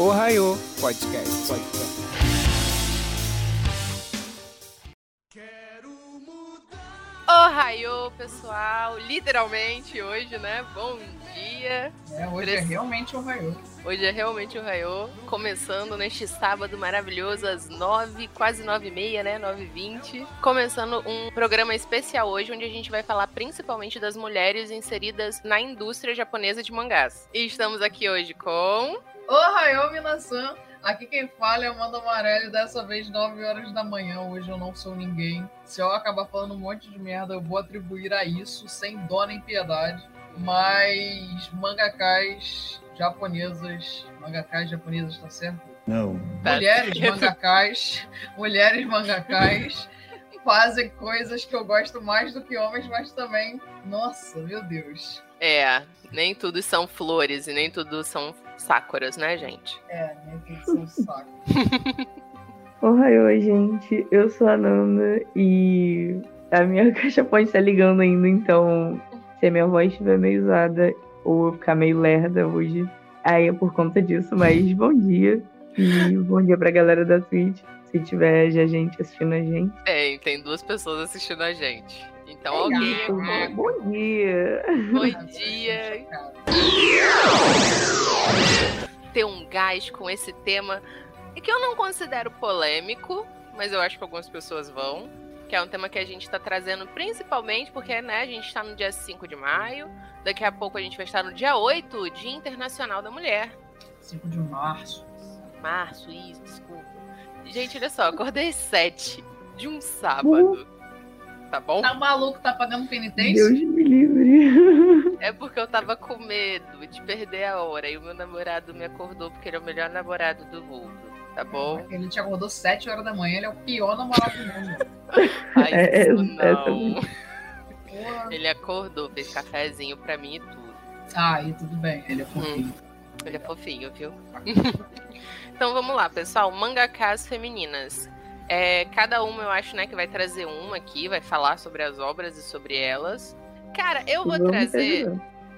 Ohio Podcast. Podcast. Ohio, pessoal! Literalmente hoje, né? Bom dia! É, hoje é realmente o Ohio. Hoje é realmente o Raio, começando neste sábado maravilhoso às nove, quase nove e meia, né? Nove e vinte. Começando um programa especial hoje, onde a gente vai falar principalmente das mulheres inseridas na indústria japonesa de mangás. E estamos aqui hoje com... Ohio, Minasan! Aqui quem fala é Amanda Amarelli, dessa vez 9 horas da manhã. Hoje eu não sou ninguém. Se eu acabar falando um monte de merda, eu vou atribuir a isso, sem dó nem piedade. Mas mangakais japonesas, mangakais japonesas, tá certo? Não. Mulheres mangakais, mulheres mangakais fazem coisas que eu gosto mais do que homens, mas também, nossa, meu Deus. É, nem tudo são flores e nem tudo são sakuras, né, gente? É, nem tudo são sakuras. Oi, gente. Eu sou a Nanda e a minha caixa pode estar ligando ainda, então se a minha voz estiver meio usada ou eu ficar meio lerda hoje, aí é por conta disso, mas bom dia. E bom dia pra galera da Twitch, se tiver já gente assistindo a gente. É, tem duas pessoas assistindo a gente. Então É alguém. isso, bom dia. Bom dia. Ter um gás com esse tema e que eu não considero polêmico, mas eu acho que algumas pessoas vão. Que é um tema que a gente está trazendo principalmente porque né, a gente está no dia 5 de maio. Daqui a pouco a gente vai estar no dia 8, Dia Internacional da Mulher. 5 de março. Março, isso, desculpa. Gente, olha só, acordei às 7 de um sábado. Tá bom? Tá maluco, tá pagando penitência? Deus me livre. É porque eu tava com medo de perder a hora. E o meu namorado me acordou porque ele é o melhor namorado do mundo. Tá bom? Ele te acordou 7 horas da manhã, ele é o pior namorado do mundo. Faz É, isso essa não. Porra. Ele acordou, fez cafezinho pra mim e tudo. Ah, aí tudo bem, ele é fofinho. Ele é fofinho, viu? então vamos lá, pessoal. Mangakas femininas. É, cada uma eu acho, né, que vai trazer uma aqui, vai falar sobre as obras e sobre elas. Cara, eu vou trazer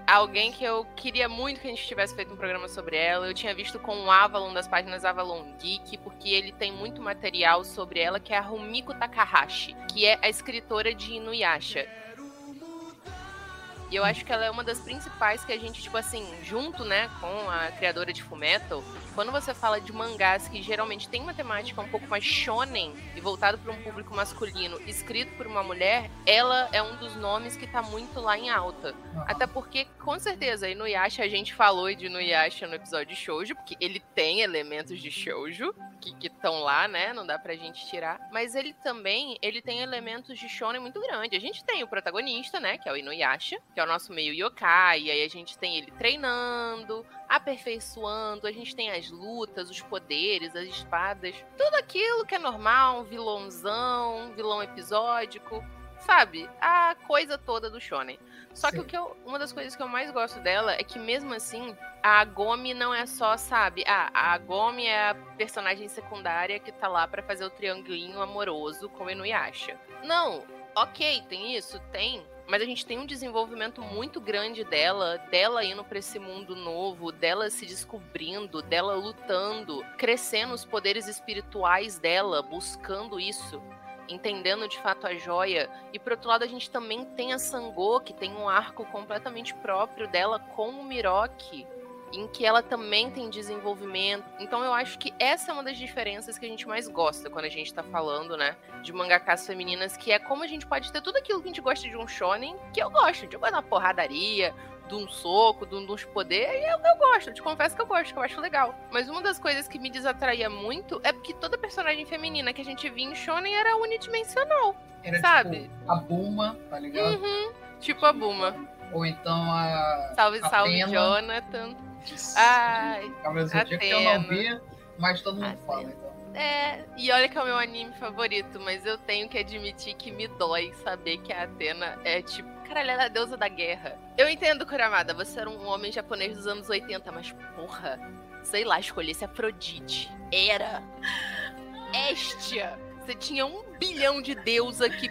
alguém que eu queria muito que a gente tivesse feito um programa sobre ela. Eu tinha visto com o Avalon das páginas Avalon Geek, porque ele tem muito material sobre ela, que é a Rumiko Takahashi, que é a escritora de Inuyasha. E eu acho que ela é uma das principais que a gente, tipo assim, junto, né, com a criadora de Fullmetal, quando você fala de mangás que geralmente tem uma temática um pouco mais shonen e voltado para um público masculino, escrito por uma mulher, ela é um dos nomes que tá muito lá em alta. Até porque, com certeza, a Inuyasha, a gente falou de Inuyasha no episódio de Shoujo, porque ele tem elementos de Shoujo que estão lá, né? Não dá pra gente tirar. Mas ele também, ele tem elementos de shonen muito grande. A gente tem o protagonista, né? Que é o Inuyasha, que é o nosso meio yokai. E aí a gente tem ele treinando, aperfeiçoando. A gente tem as lutas, os poderes, as espadas. Tudo aquilo que é normal, um vilãozão, um vilão episódico. Sabe? A coisa toda do shonen. Só que Sim. o que eu, uma das coisas que eu mais gosto dela é que mesmo assim, a Gomi não é só, sabe? Ah, a Gomi é a personagem secundária que tá lá pra fazer o triangulinho amoroso com o Inuyasha. Não, ok, tem isso, tem. Mas a gente tem um desenvolvimento muito grande dela, dela indo pra esse mundo novo, dela se descobrindo, dela lutando, crescendo os poderes espirituais dela, buscando isso entendendo de fato a joia. E por outro lado, a gente também tem a Sangô, que tem um arco completamente próprio dela com o Miroki, em que ela também tem desenvolvimento. Então eu acho que essa é uma das diferenças que a gente mais gosta quando a gente tá falando, né, de mangakas femininas, que é como a gente pode ter tudo aquilo que a gente gosta de um shonen, que eu gosto, de da porradaria, de um soco, de, um- de uns poderes, e eu, eu gosto, eu te confesso que eu gosto, que eu acho legal. Mas uma das coisas que me desatraía muito é porque toda personagem feminina que a gente via em shonen era unidimensional, Era sabe? tipo a Buma, tá ligado? Uhum, tipo a Buma. Ou então a. Salve, salve, Atena. Jonathan. Ai, Cavaleiro do Zodíaco, que eu não Atena. vi, mas todo mundo Atena. fala, então. É, e olha que é o meu anime favorito, mas eu tenho que admitir que me dói saber que a Atena é tipo, caralho, ela é a deusa da guerra. Eu entendo, Kuramada, você era um homem japonês dos anos 80, mas porra, sei lá, escolhesse Afrodite. Era. Estia. Você tinha um bilhão de deusa que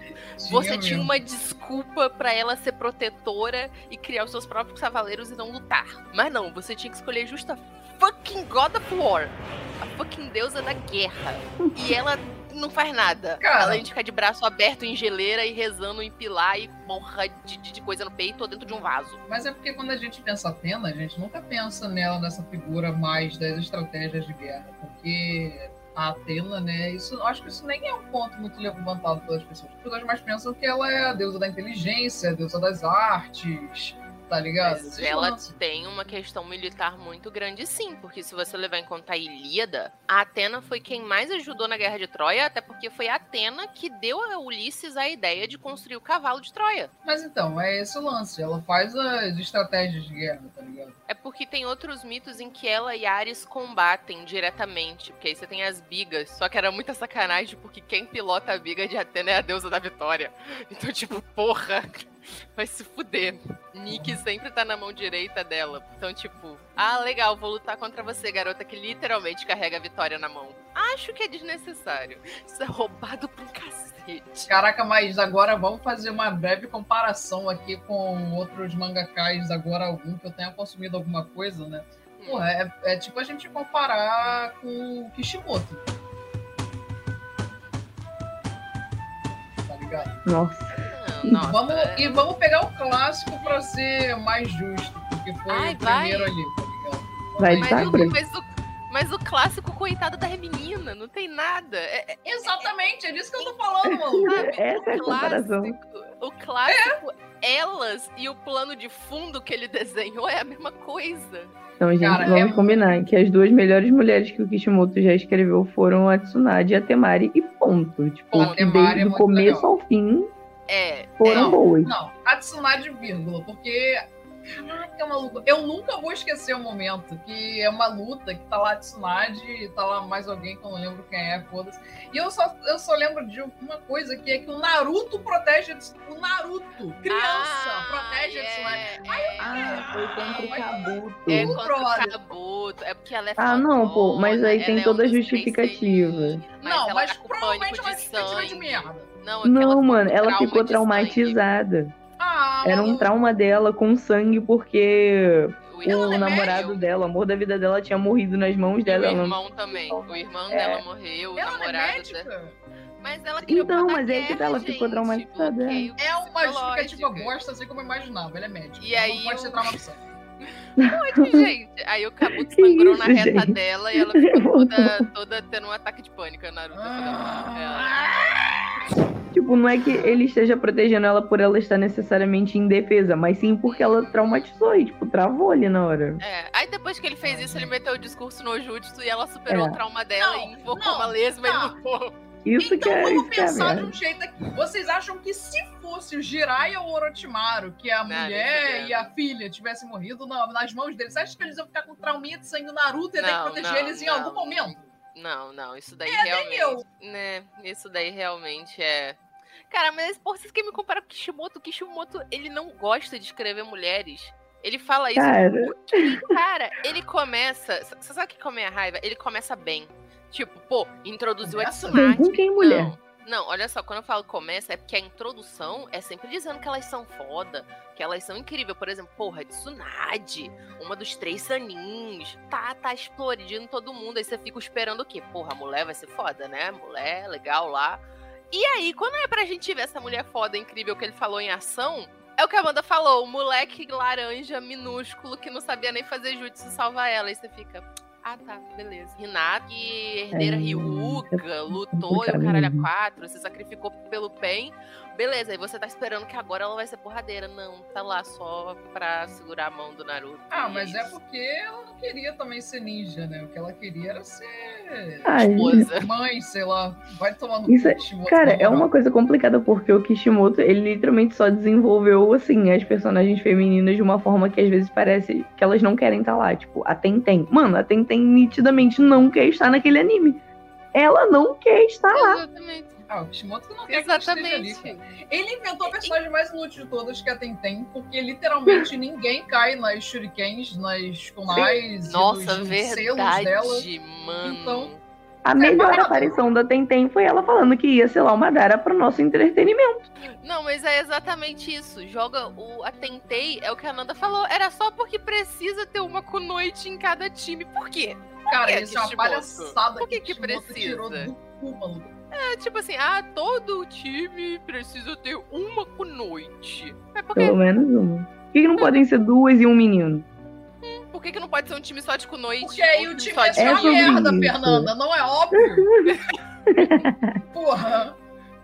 você tinha mesmo. uma desculpa pra ela ser protetora e criar os seus próprios cavaleiros e não lutar. Mas não, você tinha que escolher justa fucking God of War. A fucking deusa da guerra. E ela não faz nada. Cara. Além de ficar de braço aberto em geleira e rezando em pilar e morra de, de- de coisa no peito ou dentro de um vaso. Mas é porque quando a gente pensa Atena, a gente nunca pensa nela nessa figura mais das estratégias de guerra. Porque a Atena, né? Isso, acho que isso nem é um ponto muito levantado pelas pessoas. As pessoas mais pensam que ela é a deusa da inteligência, a deusa das artes, tá ligado? Mas ela tem uma questão militar muito grande, sim, porque se você levar em conta a Ilíada, a Atena foi quem mais ajudou na Guerra de Troia, até porque foi a Atena que deu a Ulisses a ideia de construir o cavalo de Troia. Mas então, é esse o lance. Ela faz as estratégias de guerra, tá ligado? É porque tem outros mitos em que ela e Ares combatem diretamente, porque aí você tem as bigas, só que era muita sacanagem, porque quem pilota a biga de Atena é a deusa da vitória. Então, tipo, porra, vai se fuder. Nick sempre tá na mão direita dela. Então, tipo, ah, legal, vou lutar contra você, garota que literalmente carrega a vitória na mão. Acho que é desnecessário. Isso é roubado pra um cacete. Caraca, mas agora vamos fazer uma breve comparação aqui com outros mangakais agora algum que eu tenha consumido alguma coisa, né? Porra, é, é tipo a gente comparar com o Kishimoto. Tá ligado? Nossa. Nossa, vamos, é- E vamos pegar o clássico pra ser mais justo, porque foi Ai, o vai. primeiro ali, tá ligado? Vai Mas- Tá, o, mas, o, mas o clássico, coitado da menina, não tem nada. É, é- Exatamente, é disso que eu tô falando, maluco. sabe, Essa é a o comparação. clássico, o clássico, elas e o plano de fundo que ele desenhou é a mesma coisa. Então, gente, Cara, vamos é- combinar que as duas melhores mulheres que o Kishimoto já escreveu foram a Tsunade e a Temari, e ponto. Tipo, é desde o começo legal. ao fim É, foram Não, boas. Não, a Tsunade, vírgula, porque. Caraca, maluco. Eu nunca vou esquecer o momento que é uma luta que tá lá a Tsunade e tá lá mais alguém que eu não lembro quem é, foda-se. E eu só, eu só lembro de uma coisa que é que o Naruto protege a Tsunade. O Naruto, criança, Ah, protege a Tsunade. é, Ah, foi contra o Mas- Kabuto. É Pô, contra o. Kabuto, é porque ela é Ah, não, pô, mas aí tem é toda a justificativa. não, mas tá com provavelmente pânico uma justificativa de merda. Não, é Não, mano, ela ficou sangue. traumatizada. Ah, Era um trauma dela com sangue porque O o Ela é namorado dela, o amor da vida dela, tinha morrido nas mãos E dela. o ela não- irmão também. O irmão É. dela morreu, o Ela é namorado médica? dela. Mas ela queria Então, mas é que guerra, ela ficou traumatizada, É uma justificativa bosta, assim como eu imaginava. Ele é médico. E aí não pode o- ser trauma do sangue. gente. Aí o Kabuto sangrou na reta gente? dela e ela ficou toda, toda tendo um ataque de pânico, a Naruto. Ah. Tipo, não é que ele esteja protegendo ela por ela estar necessariamente em defesa, mas sim porque ela traumatizou e, tipo, travou ali na hora. É, aí depois que ele fez isso, ele meteu o discurso no Jutsu e ela superou É. o trauma dela Não, e invocou não, uma lesma e não. Isso Então que é, vamos isso que é pensar de um jeito aqui. Vocês acham que se fosse o Jiraiya ou o Orochimaru, que a Não, mulher fudendo. e a filha tivessem morrido na- nas mãos deles, você acha que eles iam ficar com trauminha de sangue do Naruto e ter que Não, proteger não, eles em não. algum momento? Não, não, isso daí É, nem realmente. eu. Né, isso daí realmente é. Cara, mas porra, vocês querem me comparar com o Kishimoto? O Kishimoto, ele não gosta de escrever mulheres. Ele fala isso Cara. porque, cara, ele começa. Você sabe o que come a raiva? Ele começa bem. Tipo, pô, introduziu a Começa Tsunade. bem com quem, mulher? Não, não, olha só, quando eu falo começa, é porque a introdução é sempre dizendo que elas são foda, que elas são incríveis. Por exemplo, porra, Tsunade, uma dos três sanins, tá, tá explodindo todo mundo. Aí você fica esperando o quê? Porra, a mulher vai ser foda, né? Mulher, legal lá. E aí, quando é pra gente ver essa mulher foda, incrível que ele falou em ação, é o que a Amanda falou, o moleque laranja minúsculo que não sabia nem fazer jutsu salva ela. Aí você fica, ah tá, beleza. Hinata, que herdeira É, Ryuga, lutou e o caralho a mesmo. quatro, se sacrificou pelo Pen. Beleza, aí você tá esperando que agora ela vai ser porradeira. Não, tá lá só pra segurar a mão do Naruto. Ah, E mas é porque ela não queria também ser ninja, né? O que ela queria era ser Ah, Esposa. mãe, sei lá. Vai tomar no Isso cu, é- Kishimoto, Cara, é uma coisa complicada porque o Kishimoto, ele literalmente só desenvolveu, assim, as personagens femininas de uma forma que às vezes parece que elas não querem estar lá. Tipo, a Tenten. Mano, a Tenten nitidamente não quer estar naquele anime. Ela não quer estar lá. Exatamente. Ah, o Kishimoto não quer que ela esteja ali, Exatamente. cara. Ele inventou a personagem mais inútil de todas, que é a Tenten, porque literalmente ninguém cai nas shurikens, nas kunais, Nossa, nos selos dela. verdade, mano. Então, A melhor errado. aparição da Tentem foi ela falando que ia selar uma Dara pro nosso entretenimento. Não, mas é exatamente isso. Joga o a Tentei, é o que a Nanda falou. Era só porque precisa ter uma com noite em cada time. Por quê? Cara, que, isso é uma palhaçada Por que que Kishimoto precisa? tirou do cu, maluco. É tipo assim, ah, todo time precisa ter uma com noite. É porque Pelo menos uma. Por que, que não podem ser duas e um menino? Por que, que não pode ser um time só de com noite? Porque aí o time só é de só É merda, isso. Fernanda, não é óbvio? Porra.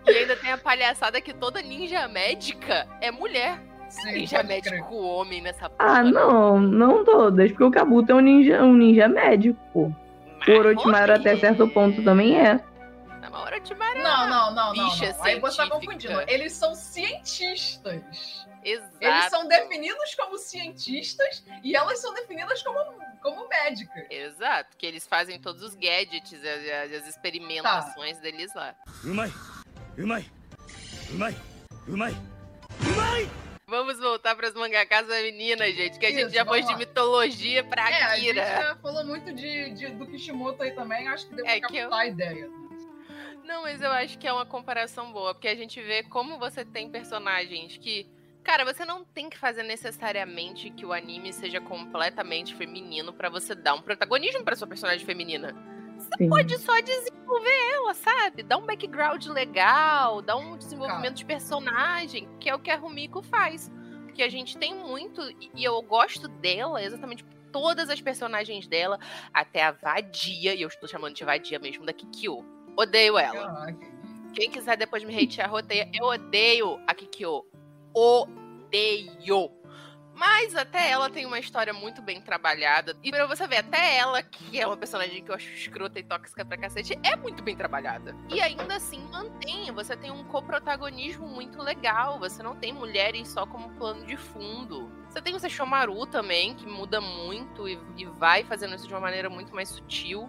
E ainda tem a palhaçada que toda ninja médica é mulher. Sim, ninja pode crer. médico homem nessa porra. Ah, não, não todas. Porque o Kabuto é um ninja, um ninja médico. Mas O Orochimaru até certo ponto também é. Na Maura de Mariana. Não, não, não, Bicha não. não. Aí você tá confundindo. Eles são cientistas. Exato. Eles são definidos como cientistas e elas são definidas como, como médicas. Exato, que eles fazem todos os gadgets, as, as experimentações tá. deles lá. Umai, umai, umai, umai, umai! Vamos voltar para as mangakas da menina, gente, que a Isso, gente já foi lá. de mitologia para Akira. É, a gente já falou muito de, de, do Kishimoto aí também, acho que deu para é captar eu... a ideia. Não, mas eu acho que é uma comparação boa, porque a gente vê como você tem personagens que. Cara, você não tem que fazer necessariamente que o anime seja completamente feminino pra você dar um protagonismo pra sua personagem feminina. Sim. Pode só desenvolver ela, sabe? Dar um background legal, dar um desenvolvimento de personagem, que é o que a Rumiko faz. Porque a gente tem muito, e- e eu gosto dela, exatamente por todas as personagens dela, até a Vadia, e eu estou chamando de Vadia mesmo, da Kikyo. Odeio ela. Caraca. Quem quiser depois me hatear, roteia. Eu odeio a Kikyo. Odeio. Mas até ela tem uma história muito bem trabalhada. E pra você ver, até ela, que é uma personagem que eu acho escrota e tóxica pra cacete, é muito bem trabalhada. E ainda assim mantém. Você tem um coprotagonismo muito legal. Você não tem mulheres só como plano de fundo. Você tem o Sesshomaru também, que muda muito e, e vai fazendo isso de uma maneira muito mais sutil.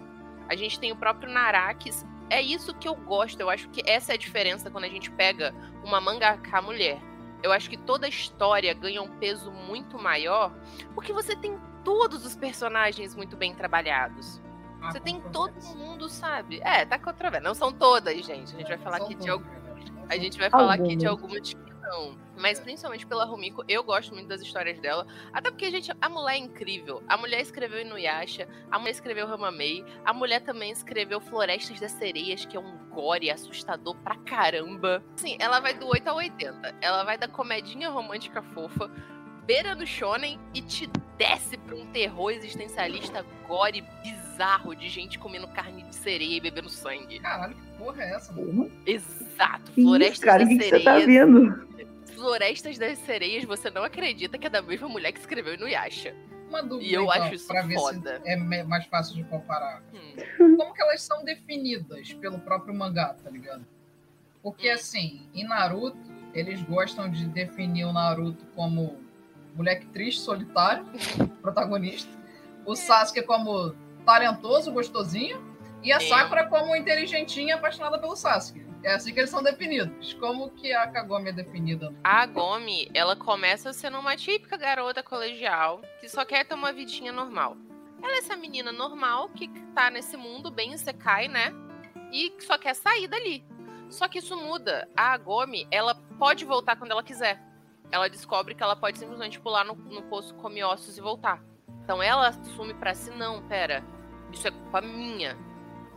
A gente tem o próprio Narakis. É isso que eu gosto. Eu acho que essa é a diferença quando a gente pega uma mangaka mulher. Eu acho que toda a história ganha um peso muito maior porque você tem todos os personagens muito bem trabalhados. Ah, Você tem todo mundo, sabe? É, tá controverso. Não são todas, gente. A gente vai falar São aqui de algumas. A gente vai falar aqui de Algumas. Não. Mas principalmente pela Rumiko, eu gosto muito das histórias dela. Até porque, gente, a mulher é incrível. A mulher escreveu Inuyasha, a mulher escreveu Ramamei, a mulher também escreveu Florestas das Sereias, que é um gore assustador pra caramba. Assim, ela vai do 8 ao 80. Ela vai da comedinha romântica fofa, beira no shonen e te desce pra um terror existencialista gore bizarro de gente comendo carne de sereia e bebendo sangue. Caralho, porra é essa? Porra. Exato. Florestas isso, cara? Que, que você tá Sereias. vendo? Florestas das Sereias, você não acredita que é da mesma mulher que escreveu Inuyasha. Uma dúvida, E eu então, acho isso pra ver foda. se é mais fácil de comparar. Hum. Como que elas são definidas pelo próprio mangá, tá ligado? Porque, Hum. assim, em Naruto, eles gostam de definir o Naruto como moleque triste, solitário, protagonista. O Sasuke como talentoso, gostosinho. E a Sim. Sakura como inteligentinha, apaixonada pelo Sasuke. É assim que eles são definidos. Como que a Kagome é definida? A Gomi, ela começa sendo uma típica garota colegial que só quer ter uma vidinha normal. Ela é essa menina normal que tá nesse mundo bem isekai, né? E só quer sair dali. Só que isso muda. A Gomi, ela pode voltar quando ela quiser. Ela descobre que ela pode simplesmente pular no, no poço come ossos e voltar. Então ela assume pra si, não, pera, isso é culpa minha.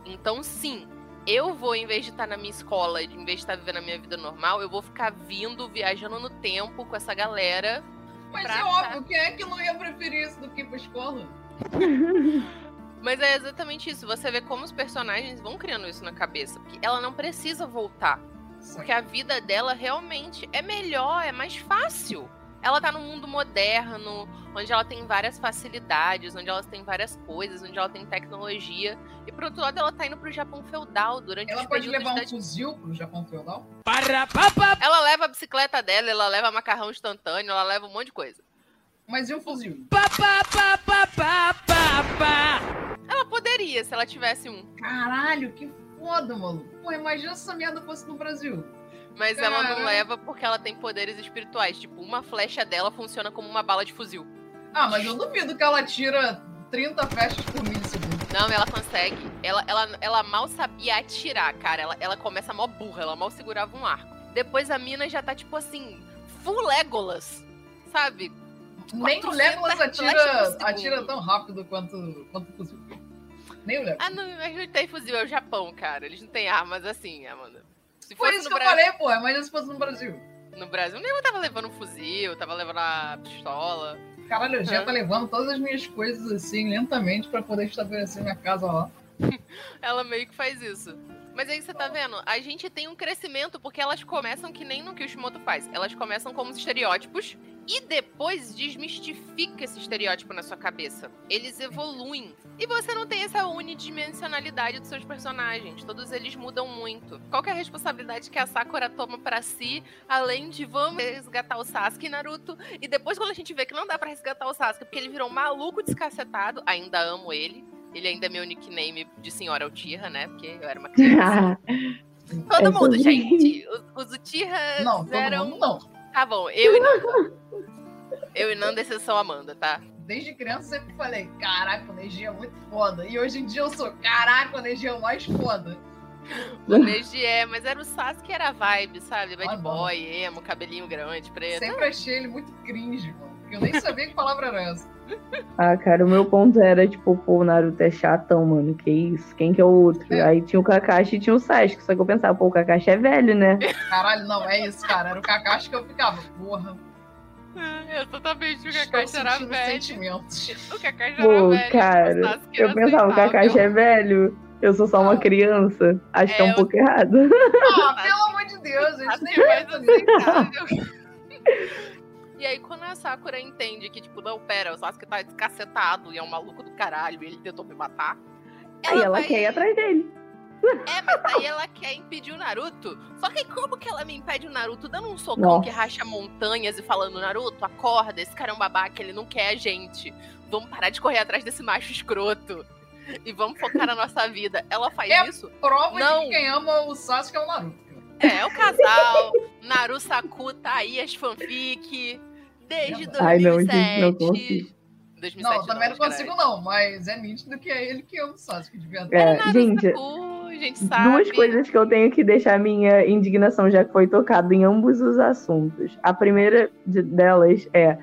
Então sim, eu vou, em vez de estar na minha escola, em vez de estar vivendo a minha vida normal, eu vou ficar vindo, viajando no tempo com essa galera. Mas é óbvio, quem é que não ia preferir isso do que ir pra escola? Mas é exatamente isso. Você vê como os personagens vão criando isso na cabeça. Porque ela não precisa voltar. Porque a vida dela realmente é melhor, é mais fácil. Ela tá num mundo moderno, onde ela tem várias facilidades, onde ela tem várias coisas, onde ela tem tecnologia. E por outro lado, ela tá indo pro Japão feudal durante Ela os pode levar um fuzil pro Japão feudal? Para papa Ela leva a bicicleta dela, ela leva macarrão instantâneo, ela leva um monte de coisa. Mas e o fuzil? papa papa papa Ela poderia, se ela tivesse um. Caralho, que foda, maluco. Pô, imagina se essa merda fosse no Brasil. Mas ela não leva porque ela tem poderes espirituais. Tipo, uma flecha dela funciona como uma bala de fuzil. Ah, mas eu duvido que ela tira 30 flechas por milissegundo. Não, ela consegue. Ela, ela, ela mal sabia atirar, cara. Ela, ela começa mó burra, ela mal segurava um arco. Depois a mina já tá, tipo assim, full Legolas, sabe? Nem o 400 Legolas por atira, atira tão rápido quanto, quanto o fuzil. Nem o Legolas. Ah, não, mas não tem fuzil, é o Japão, cara. Eles não têm armas assim, Amanda. Se Foi fosse isso que eu Brasil, falei, pô. Imagina se fosse no Brasil. no Brasil, nem tava levando um fuzil, tava levando a pistola. Caralho, eu já tá levando todas as minhas coisas assim, lentamente, pra poder estabelecer minha casa lá. Ela meio que faz isso. Mas aí você tá vendo, a gente tem um crescimento porque elas começam que nem no que o Shimoto faz. Elas começam como estereótipos e depois desmistifica esse estereótipo na sua cabeça. Eles evoluem. E você não tem essa unidimensionalidade dos seus personagens. Todos eles mudam muito. Qual é a responsabilidade que a Sakura toma pra si, além de vamos resgatar o Sasuke e Naruto? E depois quando a gente vê que não dá pra resgatar o Sasuke porque ele virou um maluco descacetado, ainda amo ele. Ele ainda é meu nickname de senhora Uchiha, né? Porque eu era uma criança. Todo É mundo, gente. Os, os Não, todo eram... mundo não. Tá bom, eu e Nanda. Eu e Nanda, exceção Amanda, tá? Desde criança eu sempre falei, caraca, o Neji é muito foda. E hoje em dia eu sou, caraca, o Neji é o mais foda. O Neji é, mas era o Sasuke, era a vibe, sabe? Bad Ah, boy, emo, cabelinho grande, preto. Sempre achei ele muito cringe, mano. Porque eu nem sabia que palavra era essa. Ah, cara, o meu ponto era, tipo, pô, o Naruto é chatão, mano. Que isso? Quem que é o outro? É. Aí tinha o Kakashi e tinha o Sasuke. Só que eu pensava, pô, o Kakashi é velho, né? Caralho, não, é isso, cara. Era o Kakashi que eu ficava, porra. Eu totalmente o Kakashi era velho. sentimentos. O Kakashi era Pô, velho. cara, o Sasuke Eu pensava, o. Kakashi é velho. Eu sou só uma criança. Acho que é É, um eu- pouco errado. Ah, pelo amor de Deus, a gente nem Sasuke é mais pensa nisso. E aí, quando a Sakura entende que, tipo, não, pera, o Sasuke tá descacetado e é um maluco do caralho e ele tentou me matar. Aí ela vai- quer ir atrás dele. É, mas aí ela quer impedir o Naruto. Só que como que ela me impede o Naruto dando um socão Nossa. que racha montanhas e falando, Naruto, acorda, esse cara é um babaca, ele não quer a gente. Vamos parar de correr atrás desse macho escroto. E vamos focar na nossa vida. Ela faz É. isso? Prova Não. de que quem ama o Sasuke é o Naruto. É, é o casal. Naru Saku tá aí as fanfic. Desde 2007. Ai, não, gente, não consigo. 2007 Não, eu também não caralho. consigo não, mas é nítido que é ele que ama o Sasuke, de verdade. É, gente, a gente sabe. duas coisas que eu tenho que deixar minha indignação, já que foi tocado em ambos os assuntos. A primeira de- delas é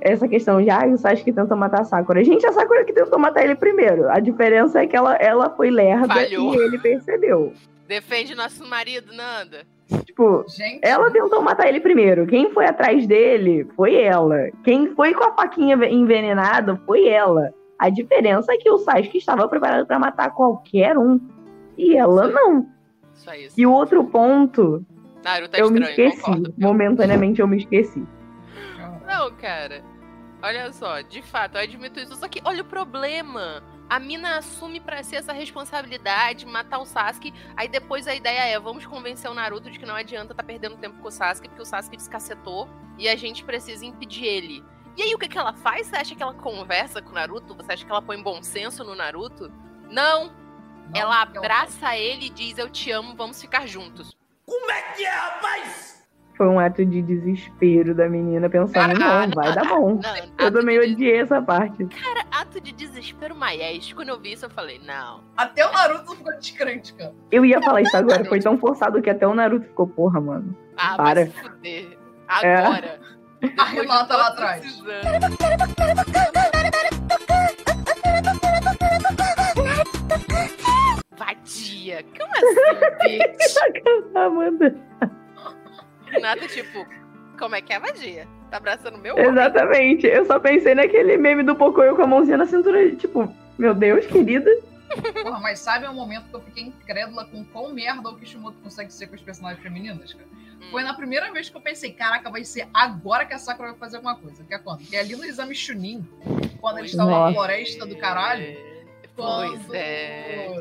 essa questão de, ah, o Sasuke tentou matar a Sakura. Gente, a Sakura que tentou matar ele primeiro. A diferença é que ela, ela foi lerda Falhou. e ele percebeu. Defende nosso marido, Nanda. Tipo, Gente, ela tentou matar ele primeiro. Quem foi atrás dele foi ela. Quem foi com a faquinha envenenada foi ela. A diferença é que o Sasuke estava preparado para matar qualquer um. E ela não. Só isso. E o outro ponto, Naruto é eu me estranho, esqueci. concordo. Momentaneamente eu me esqueci. Não, cara. Olha só, de fato, eu admito isso. Só que olha o problema. A mina assume pra si essa responsabilidade, matar o Sasuke. Aí depois a ideia é, vamos convencer o Naruto de que não adianta tá perdendo tempo com o Sasuke, porque o Sasuke descacetou e a gente precisa impedir ele. E aí o que, que ela faz? Você acha que ela conversa com o Naruto? Você acha que ela põe bom senso no Naruto? Não. não, ela abraça ele e diz, eu te amo, vamos ficar juntos. Como é que é, rapaz? Foi um ato de desespero da menina pensando, Ah, não, vai dar bom. Não, Eu também de odiei essa parte. Cara, ato de desespero maiés. Quando eu vi isso, eu falei, não. Até o Naruto ficou descrente, cara. Eu ia falar isso agora, foi tão forçado que até o Naruto ficou, porra, mano. Ah, Para. vai se fuder. Agora. A Renata lá atrás. Vadia. Como assim, bitch? Amanda. Nada tipo, como é que é vadia? Tá abraçando meu homem? Exatamente. Eu só pensei naquele meme do Pocoyo com a mãozinha na cintura, tipo, meu Deus, querida. Porra, mas sabe o momento que eu fiquei incrédula com qual merda o Kishimoto consegue ser com as personagens femininas, cara? Hum. Foi na primeira vez que eu pensei, caraca, vai ser agora que a Sakura vai fazer alguma coisa. Que é quando? Que é ali no exame Chunin, quando eles estavam na Nossa. floresta do caralho. É, Pois Quando, é.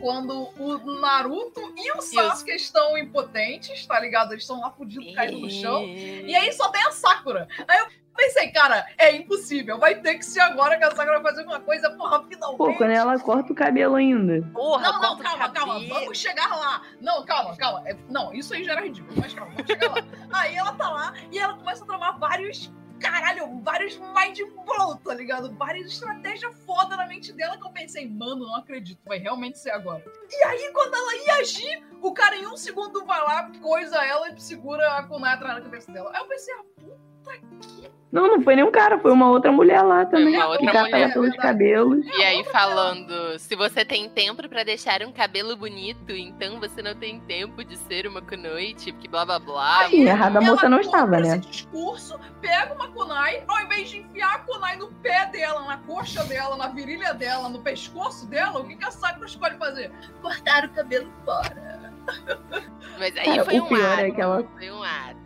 quando o Naruto e o Sasuke estão impotentes, tá ligado? Eles estão lá fudidos, caídos no chão. E aí só tem a Sakura. Aí eu pensei, cara, é impossível. Vai ter que ser agora que a Sakura vai fazer alguma coisa, porra, finalmente. Pô, quando ela corta o cabelo ainda. Porra, Não, não, calma, calma. Vamos chegar lá. Não, calma, calma. É, não, isso aí já era ridículo, mas calma, vamos chegar lá. Aí ela tá lá e ela começa a tomar vários caralho, vários mind blow, tá ligado? Várias estratégias foda na mente dela que eu pensei, mano, não acredito, vai realmente ser agora. E aí, quando ela ia agir, o cara em um segundo vai lá, coisa ela e segura a kunai atrás da cabeça dela. Aí eu pensei, ah, Não, não foi nenhum cara, foi uma outra mulher lá também. uma outra mulher, pelos cabelos. E aí falando, se você tem tempo pra deixar um cabelo bonito, então você não tem tempo de ser uma kunoite, porque blá blá blá. Sim, errada a moça não estava, né? Esse discurso, pega uma kunai, ao invés de enfiar a kunai no pé dela, na coxa dela, na virilha dela, no pescoço dela, o que, que a Sakura escolhe fazer? Cortar o cabelo fora. Mas aí Cara, foi o um pior ato. é que ela- Foi um ato.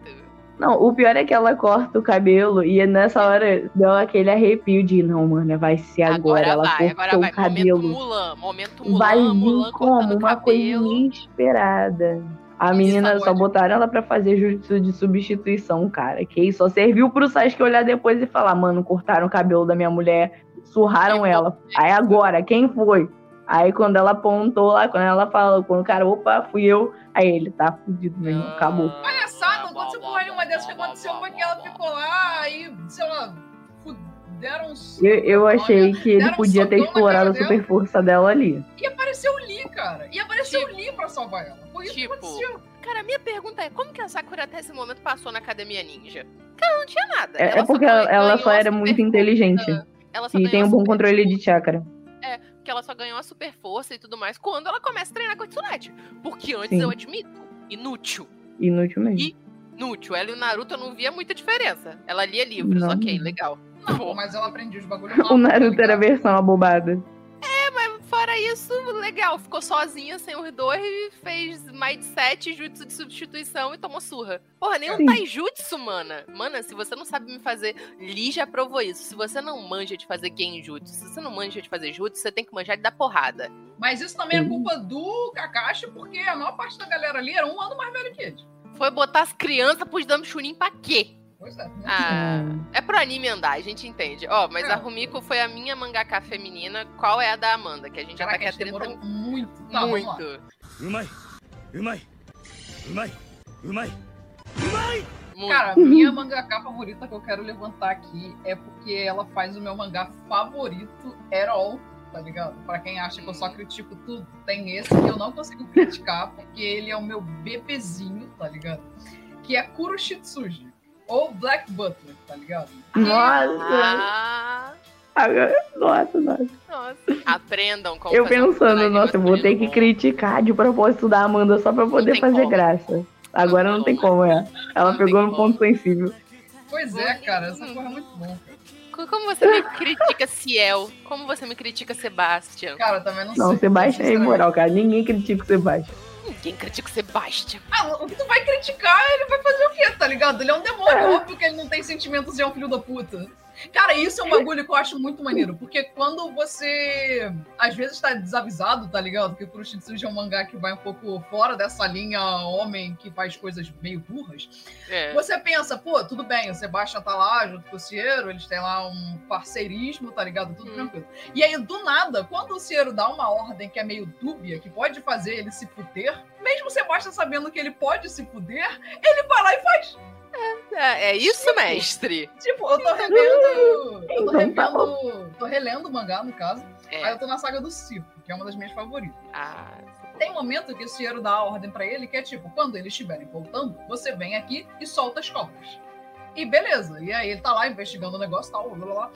Não, o pior é que ela corta o cabelo e nessa hora deu aquele arrepio de não, mano, vai ser agora. ela vai, cortou agora vai. o cabelo. Momento Mulan, momento Mulan, vai vir Mulan como uma cabelo. coisa inesperada. A menina só botaram ela pra fazer jutsu de substituição, cara. Que isso só serviu pro Sasuke olhar depois e falar, mano, cortaram o cabelo da minha mulher, surraram ela. Aí agora, quem foi? Aí quando ela apontou lá, quando ela falou, quando o cara, opa, fui eu. Aí ele, tá fudido, meu irmão, acabou. Palhaçada, não aconteceu porra nenhuma dessas que aconteceu foi que ela ficou lá, aí, sei lá, fuderam um Eu, eu achei que ele Deram podia ter explorado a cara super força dela ali. E apareceu o Lee, cara. E apareceu Tipo- o Lee pra salvar ela. Foi isso Tipo, que aconteceu. Cara, a minha pergunta é, como que a Sakura até esse momento passou na Academia Ninja? Porque ela não tinha nada. É, é Ela só porque ganhou- ela, ela só era muito inteligente. Ela só E tem um bom controle de chakra. Que ela só ganhou a super força e tudo mais quando ela começa a treinar com a Tsunade. Porque antes Sim. eu admito, inútil. Inútil mesmo. Inútil. Ela e o Naruto eu não via muita diferença. Ela lia livros, Não. ok, legal. Não, mas ela aprendia os bagulhos O Naruto era a versão abobada. Fora isso, legal. Ficou sozinha, sem os dois, e fez mais de sete jutsu de substituição e tomou surra. Porra, nem um taijutsu, mana. Mana, se você não sabe me fazer... Lee já provou isso. Se você não manja de fazer genjutsu, se você não manja de fazer jutsu, você tem que manjar de dar porrada. Mas isso também é culpa do Kakashi, porque a maior parte da galera ali era um ano mais velho que ele. Foi botar as crianças pros Dame Chunin pra quê? É. Ah, é pro anime andar, a gente entende. Ó, oh, mas é. a Rumiko foi a minha mangaka feminina. Qual é a da Amanda? Que a gente Caraca, já tá aqui há 30. Muito, tá, muito. Umai, umai, umai, umai, umai. Muito. Cara, minha mangaka favorita que eu quero levantar aqui é porque ela faz o meu mangá favorito, Erol, tá ligado? Pra quem acha que eu só uhum. critico tudo, tem esse que eu não consigo criticar, porque ele é o meu bebezinho, tá ligado? Que é Kuroshitsuji ou Black Butler, tá ligado? Nossa! Ah, Agora- Nossa, nossa. nossa. Aprendam como Eu um pensando, nossa, eu vou ter que criticar de propósito da Amanda só pra poder fazer como. graça. Agora não tem como, é. Ela Não pegou no ponto sensível. Pois é, cara, essa porra é muito bom. cara. Como você me critica Ciel? Como você me critica Sebastian? Cara, também não, sei. Não, Sebastião é imoral, cara. Ninguém critica o Sebastião. Ninguém critica o Sebastian. Ah, o que tu vai criticar, ele vai fazer o quê, tá ligado? Ele é um demônio, óbvio que ele não tem sentimentos e é um filho da puta. Cara, isso é um bagulho que eu acho muito maneiro, porque quando você às vezes tá desavisado, tá ligado? Que o Kuroshitsuji é um mangá que vai um pouco fora dessa linha homem que faz coisas meio burras, É. você pensa, pô, tudo bem, o Sebastian tá lá junto com o Ciero, eles têm lá um parceirismo, tá ligado? Tudo Hum. tranquilo. E aí, do nada, quando o Ciero dá uma ordem que é meio dúbia, que pode fazer ele se fuder, mesmo o Sebastian sabendo que ele pode se fuder, ele vai lá e faz. É, é isso, mestre? Tipo, eu tô revendo. Eu tô tá revendo. Tô relendo o mangá, no caso. Aí É. eu tô na saga do circo, que é uma das minhas favoritas. Ah, Tem momento que o Ciero dá a ordem pra ele, que é tipo, quando eles estiverem voltando, você vem aqui e solta as cobras. E beleza. E aí ele tá lá investigando o negócio e tal, blá blá blá.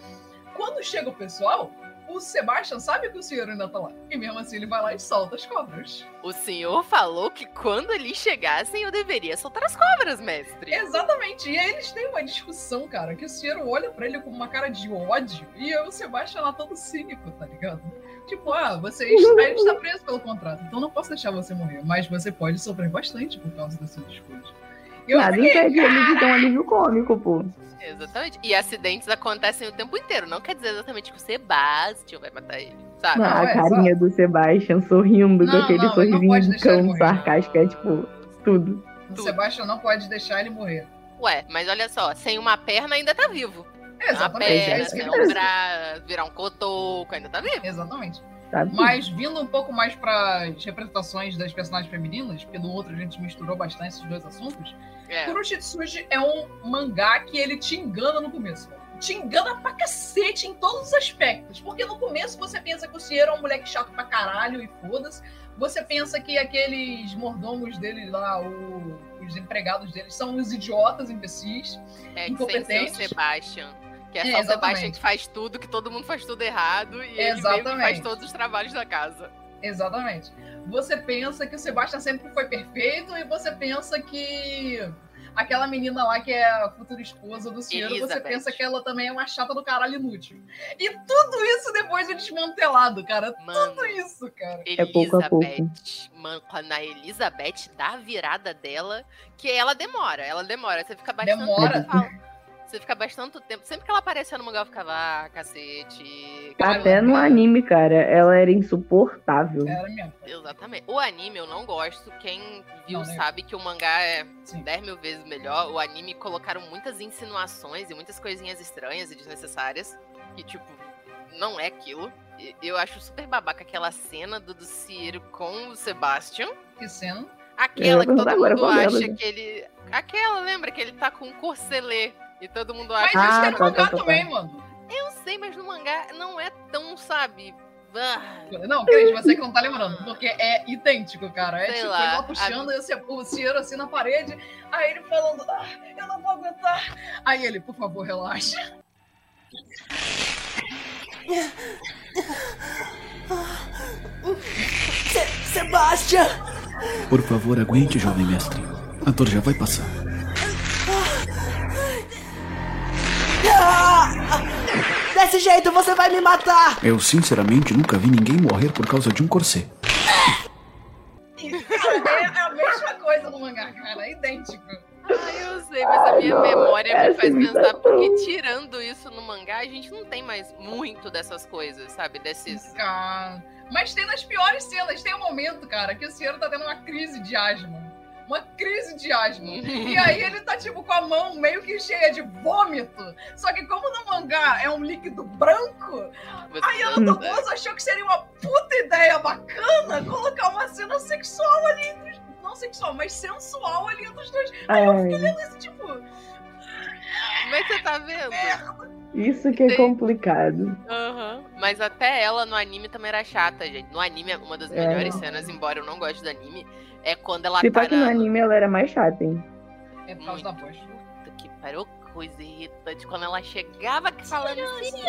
Quando chega o pessoal, o Sebastian sabe que o Ciero ainda tá lá. E mesmo assim ele vai lá e solta as cobras. o senhor falou que quando eles chegassem eu deveria soltar as cobras, mestre. Exatamente. E aí eles têm uma discussão, cara, que o Ciero olha pra ele com uma cara de ódio e o Sebastian lá todo cínico, tá ligado? Tipo, ah, você está, ele está preso pelo contrato, então não posso deixar você morrer. Mas você pode sofrer bastante por causa das suas escolhas. E eu Nada fiquei, impede ele de ter um alívio cômico, pô. Exatamente. E acidentes acontecem o tempo inteiro. Não quer dizer exatamente que o Sebastian vai matar ele, sabe? Não, a é, carinha do Sebastian sorrindo com Não, aquele não, sorrisinho de cão sarcástico. É tipo, tudo. o Sebastian não pode deixar ele morrer. Ué, mas olha só, sem uma perna ainda tá vivo. Uma Exatamente. É perna, isso que sem ele um braço, virar um cotoco, ainda tá vivo. Exatamente. Sabe? Mas vindo um pouco mais para as representações das personagens femininas, porque no outro a gente misturou bastante esses dois assuntos, É. Kuroshitsuji é um mangá que ele te engana no começo. Te engana pra cacete em todos os aspectos. Porque no começo você pensa que o Cieiro é um moleque chato pra caralho e foda-se. Você pensa que aqueles mordomos dele lá, o- os empregados dele, são os idiotas imbecis. É que sem ser o incompetentes. Sebastian. Que é É, só o Sebastian exatamente. que faz tudo, que todo mundo faz tudo errado. E ele mesmo que faz Exatamente. todos os trabalhos da casa. Exatamente. Você pensa que o Sebastian sempre foi perfeito e você pensa que aquela menina lá que é a futura esposa do Ciro, você Elizabeth. pensa que ela também é uma chata do caralho inútil. E tudo isso depois é desmantelado, cara. Mano, Tudo isso, cara. É pouco a pouco. Elizabeth. Mano, quando a Elizabeth dá a virada dela, que ela demora, ela demora. Você fica bastante Demora. tempo. fala- Você fica bastante tempo. Sempre que ela aparecia no mangá, eu ficava, ah, cacete. Cara, Até no anime, cara, ela era insuportável. Era mesmo. Exatamente. O anime eu não gosto. Quem viu Não, né? sabe que o mangá é Sim. 10 mil vezes melhor. O anime colocaram muitas insinuações e muitas coisinhas estranhas e desnecessárias. Que, tipo, não é aquilo. Eu acho super babaca aquela cena do, do Ciro com o Sebastian. Que cena. Aquela que todo mundo acha que ele. Aquela, lembra que ele tá com um corcelê. E todo mundo Mas acha isso Ah, tem no tá, mangá tá, tá, tá. também, mano. Eu sei, mas no mangá não é tão, sabe? Ah, Não, Cris, você que não tá lembrando, porque é idêntico, cara. É Sei tipo, lá, ele puxando esse, o Ciro assim na parede, aí ele falando, ah, eu não vou aguentar. Aí ele, por favor, relaxa. Sebastian! Por favor, aguente, jovem mestre. A dor já vai passar. Desse jeito você vai me matar! Eu, sinceramente, nunca vi ninguém morrer por causa de um corset. É, é a mesma coisa no mangá, cara, é idêntico. Ai, eu sei, mas a minha memória me essa faz pensar, imitação. porque tirando isso no mangá, a gente não tem mais muito dessas coisas, sabe? Desses. Mas tem nas piores cenas, tem um momento, cara, que o Ciro tá tendo uma crise de asma. Uma crise de asma. E aí ele tá, tipo, com a mão meio que cheia de vômito. Só que como no mangá é um líquido branco, Você Aí ela não- Tomoso achou que seria uma puta ideia bacana colocar uma cena sexual ali entre os... Não sexual, mas sensual ali entre os dois. Aí eu fiquei lendo isso, tipo... Mas você tá vendo? Merda. isso que é Tem- complicado. Aham. Mas até ela no anime também era chata, gente. No anime, uma das É. melhores cenas, embora eu não goste do anime, é quando ela Se tá que no na... anime ela era mais chata, hein? É por causa da voz. Puta que pariu, coisa irritante. Quando ela chegava aqui falando assim...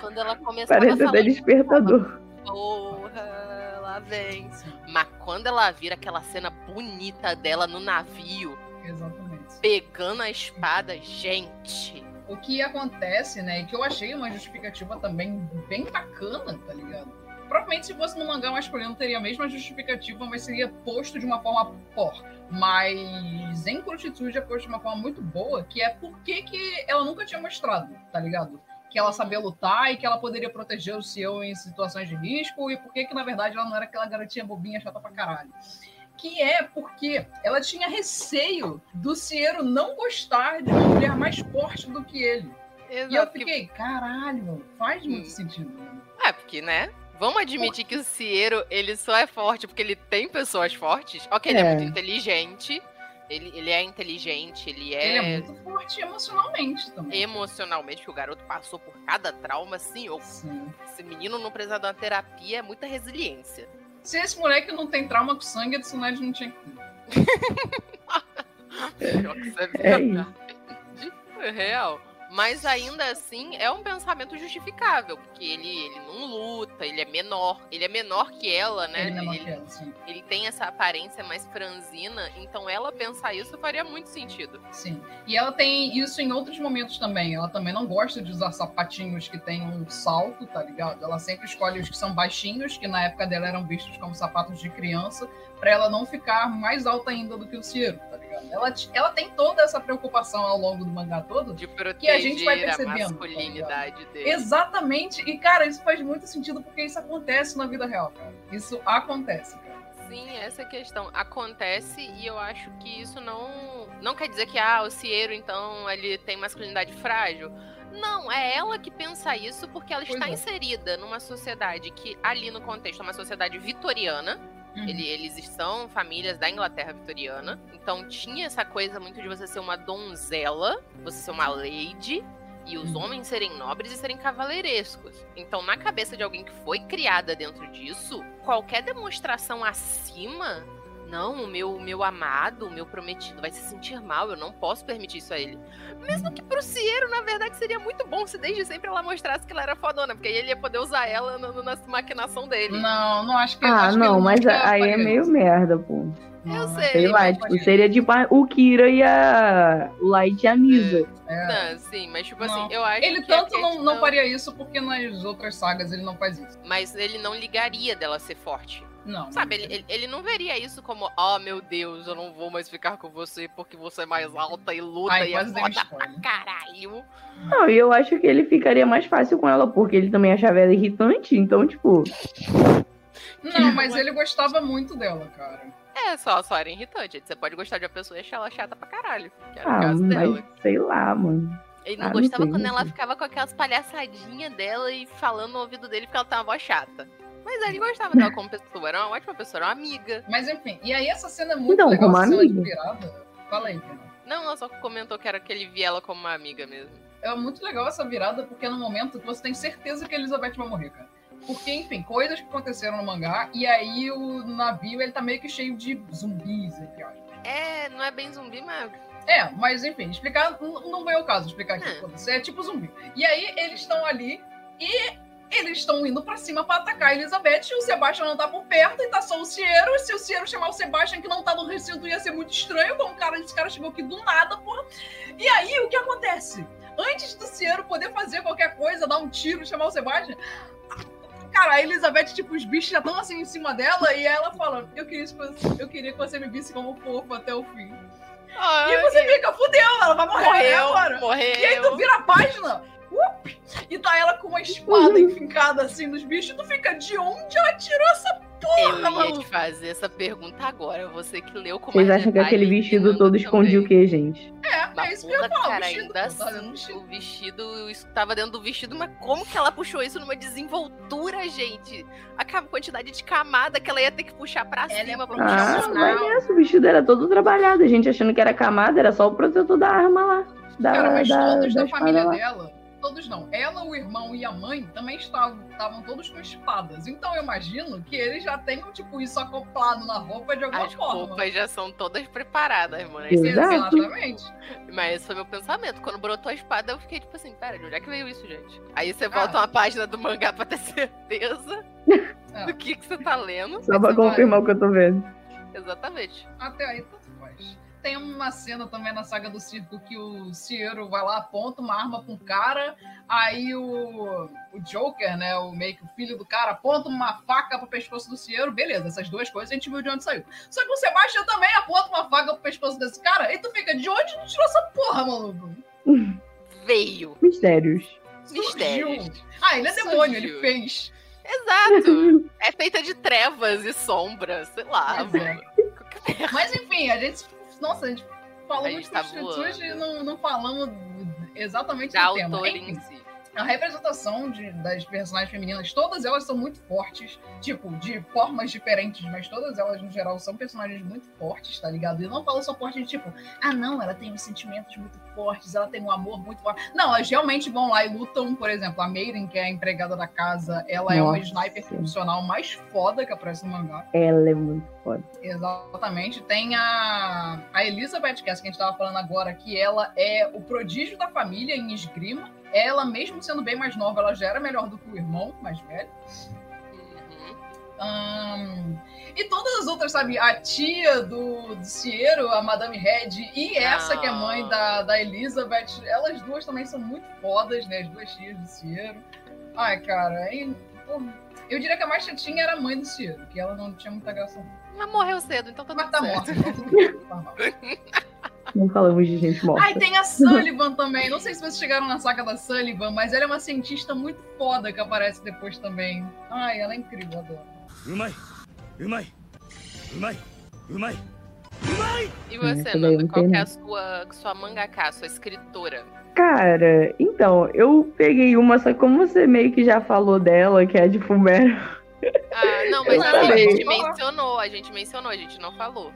Quando ela começava Parece a até falar... despertador. Porra, lá vem. Mas quando ela vira aquela cena bonita dela no navio, Exatamente. pegando a espada, gente. O que acontece, né, e que eu achei uma justificativa também bem bacana, tá ligado? Provavelmente se fosse no mangá masculino teria a mesma justificativa, mas seria posto de uma forma por. Mas em Prostitude é posto de uma forma muito boa, que é por que ela nunca tinha mostrado, tá ligado? Que ela sabia lutar e que ela poderia proteger o Ciel em situações de risco, e por que que na verdade ela não era aquela garotinha bobinha chata pra caralho. Que é porque ela tinha receio do Ciero não gostar de uma mulher mais forte do que ele. E eu Exato. fiquei, caralho, faz muito Hum. sentido. mano. É, porque, né? Vamos admitir que o Ciero, ele só é forte porque ele tem pessoas fortes. Ok, ele é, É. muito inteligente. Ele, ele é inteligente, ele é, Ele é muito forte emocionalmente também. emocionalmente, que o garoto passou por cada trauma, sim. Ou Sim. esse menino não precisa de uma terapia, é muita resiliência. Se esse moleque não tem trauma com sangue, a Tsunade não tinha que é É. É real. Mas ainda assim é um pensamento justificável, porque ele, ele não luta, ele é menor, ele é menor que ela, né? Ele é Ele- ele tem essa aparência mais franzina, então ela pensar isso faria muito sentido. Sim. E ela tem isso em outros momentos também. Ela também não gosta de usar sapatinhos que tem um salto, tá ligado? Ela sempre escolhe os que são baixinhos, que na época dela eram vistos como sapatos de criança, pra ela não ficar mais alta ainda do que o Ciro, tá ligado? Ela, ela tem toda essa preocupação ao longo do mangá todo. De proteger Que a gente vai a percebendo, tá masculinidade dele. Exatamente. E, cara, isso faz muito sentido porque isso acontece na vida real, cara. Isso acontece, cara. Sim, essa a questão. Acontece e eu acho que isso não Não quer dizer que, ah, o Cieiro, então, ele tem masculinidade frágil. Não, é ela que pensa isso porque ela Pois está é. inserida numa sociedade que, ali no contexto, é uma sociedade vitoriana. Uhum. Ele- eles são famílias da Inglaterra vitoriana. Então tinha essa coisa muito de você ser uma donzela, você ser uma lady, e os Uhum. homens serem nobres e serem cavaleirescos. Então, na cabeça de alguém que foi criada dentro disso, qualquer demonstração acima. Não, o meu, meu amado, o meu prometido vai se sentir mal, eu não posso permitir isso a ele. Mesmo que pro Cieiro, na verdade, seria muito bom se desde sempre ela mostrasse que ela era fodona, porque aí ele ia poder usar ela no- no- na maquinação dele. Não, não acho que Ah, acho que não, ele mas nunca aí é meio isso. merda, pô. Eu não, sei, Sei lá, tipo, seria tipo o Kira e a Light e a Misa. É. Não, sim, mas tipo Não. assim, eu acho Ele que a tanto não, não faria isso porque nas outras sagas ele não faz isso. Mas ele não ligaria dela ser forte. Não. Sabe, ele, ele, ele não veria isso como, oh meu Deus, eu não vou mais ficar com você porque você é mais alta e luta Ai, e é foda pra caralho. Não, e eu acho que ele ficaria mais fácil com ela, porque ele também achava ela irritante, então, tipo, Não, mas ele gostava muito dela, cara. É, só, só era irritante. Você pode gostar de uma pessoa e achar ela chata pra caralho. Que era o ah, caso mas dela. sei lá, mano. Ele não ah, não gostava sei, quando não ela ficava com aquelas palhaçadinhas dela e falando no ouvido dele porque ela tava uma voz chata. Mas ele gostava dela como pessoa, era uma ótima pessoa, era uma amiga. Mas enfim, e aí essa cena é muito Então, legal, como essa cena de amiga. virada. Fala aí, Pena. Não, ela só comentou que era que ele via ela como uma amiga mesmo. É muito legal essa virada, porque é no momento que você tem certeza que a Elizabeth vai morrer, cara. Porque, enfim, coisas que aconteceram no mangá, e aí o navio ele tá meio que cheio de zumbis, entre aspas. É, não é bem zumbi, mas. É, mas enfim, explicar não não veio o caso explicar aqui o É. que aconteceu. É tipo zumbi. E aí eles estão ali e eles estão indo pra cima pra atacar a Elizabeth e o Sebastian não tá por perto e tá só o Ciero. E se o Ciero chamar o Sebastian que não tá no recinto ia ser muito estranho, como cara, esse cara chegou aqui do nada, porra. E aí o que acontece? Antes do Ciero poder fazer qualquer coisa, dar um tiro, chamar o Sebastian. Cara, a Elizabeth, tipo, os bichos já estão assim em cima dela e ela fala: eu queria, que você- eu queria que você me visse como fofo até o fim. E você fica, fudeu, ela vai morrer morreu, agora. morreu. E aí tu vira a página, up, e tá ela com uma espada enfincada assim nos bichos, tu fica, de onde ela tirou essa Eu porra, ia maluco? te fazer essa pergunta agora. Você que leu com Vocês acham que aquele vestido todo escondia o quê, gente? É, Mas é isso que eu ia falar, cara, o vestido, ainda pô, tá dentro do assim, vestido. o vestido, isso tava dentro do vestido, mas como que ela puxou isso numa desenvoltura, gente? A quantidade de camada que ela ia ter que puxar pra Ela é cima pra Ah, puxar o vai jornal. nessa, o vestido era todo trabalhado, a gente achando que era camada, era só o protetor da arma lá. Da, Cara, mas da, todos da da família lá. dela, todos não, ela, o irmão e a mãe também estavam, estavam todos com espadas. Então eu imagino que eles já tenham, tipo, isso acoplado na roupa de alguma As forma. roupas já são todas preparadas, mano. Exato. Exatamente. Mas esse foi meu pensamento. Quando brotou a espada, eu fiquei tipo assim, pera, de onde é que veio isso, gente? Aí você Ah. volta uma página do mangá pra ter certeza É. do que, que você tá lendo. Só pra Você vai- confirmar o que eu tô vendo. Exatamente. Até aí, tanto faz. Tem uma cena também na saga do circo que o Ciero vai lá, aponta uma arma pra um cara, aí o, o Joker, né, o meio que o filho do cara, aponta uma faca pro pescoço do Ciero, beleza, essas duas coisas a gente viu de onde saiu. Só que o Sebastian também aponta uma faca pro pescoço desse cara, e tu fica, de onde tu tirou essa porra, maluco? Veio. Mistérios. Mistérios. Surgiu. Ah, ele é demônio, ele Surgiu. fez. Exato. é feita de trevas e sombras, sei lá. É. mano. Mas enfim, a gente. Nossa, a gente falou A muito gente tá prostitutas e voando. não, não falamos exatamente Da do tema. autora Enfim, em si. A representação de- das personagens femininas, todas elas são muito fortes, tipo, de formas diferentes, mas todas elas, no geral, são personagens muito fortes, tá ligado? E não falo só forte de tipo, ah, não, ela tem uns sentimentos muito fortes, ela tem um amor muito forte. Não, elas realmente vão lá e lutam, por exemplo, a Maiden, que é a empregada da casa, ela é uma Nossa. sniper profissional mais foda que aparece no mangá. Ela é muito foda. Exatamente. Tem a, a Elizabeth, essa que a gente tava falando agora, que ela é o prodígio da família em esgrima. Ela, mesmo sendo bem mais nova, ela já era melhor do que o irmão mais velho. E todas as outras, sabe? A tia do, do Ciero, a Madame Red, e essa que é mãe da, da Elizabeth, elas duas também são muito fodas, né? As duas tias do Ciero. Ai, cara, e, pô, eu diria que a mais chatinha era a mãe do Ciero, que ela não tinha muita graça. Mas morreu cedo, então tá Mas tá morta, então tudo bem, tá normal. Não falamos de gente morta. Ai, tem a Sullivan também. Não sei se vocês chegaram na saca da Sullivan, mas ela é uma cientista muito foda que aparece depois também. Ai, ela é incrível, adoro. Umai! Umai! Umai! Umai! E você, Nanda, qual é a sua, sua mangaká, sua escritora? Cara, então, eu peguei uma, só como você meio que já falou dela, que é de Fumero. Ah, não, mas assim, a gente mencionou, a gente mencionou, a gente não falou.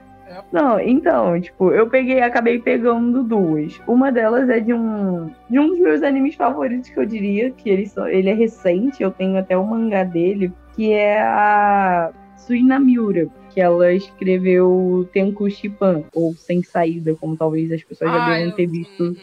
Não, então, tipo, eu peguei, acabei pegando duas. Uma delas é de um de um dos meus animes favoritos que eu diria, que ele, só, ele é recente, eu tenho até o mangá dele, que é a Suina Miura, que ela escreveu Tenku Shipan, ou Sem Saída, como talvez as pessoas já Ah, devem eu- ter visto Uhum.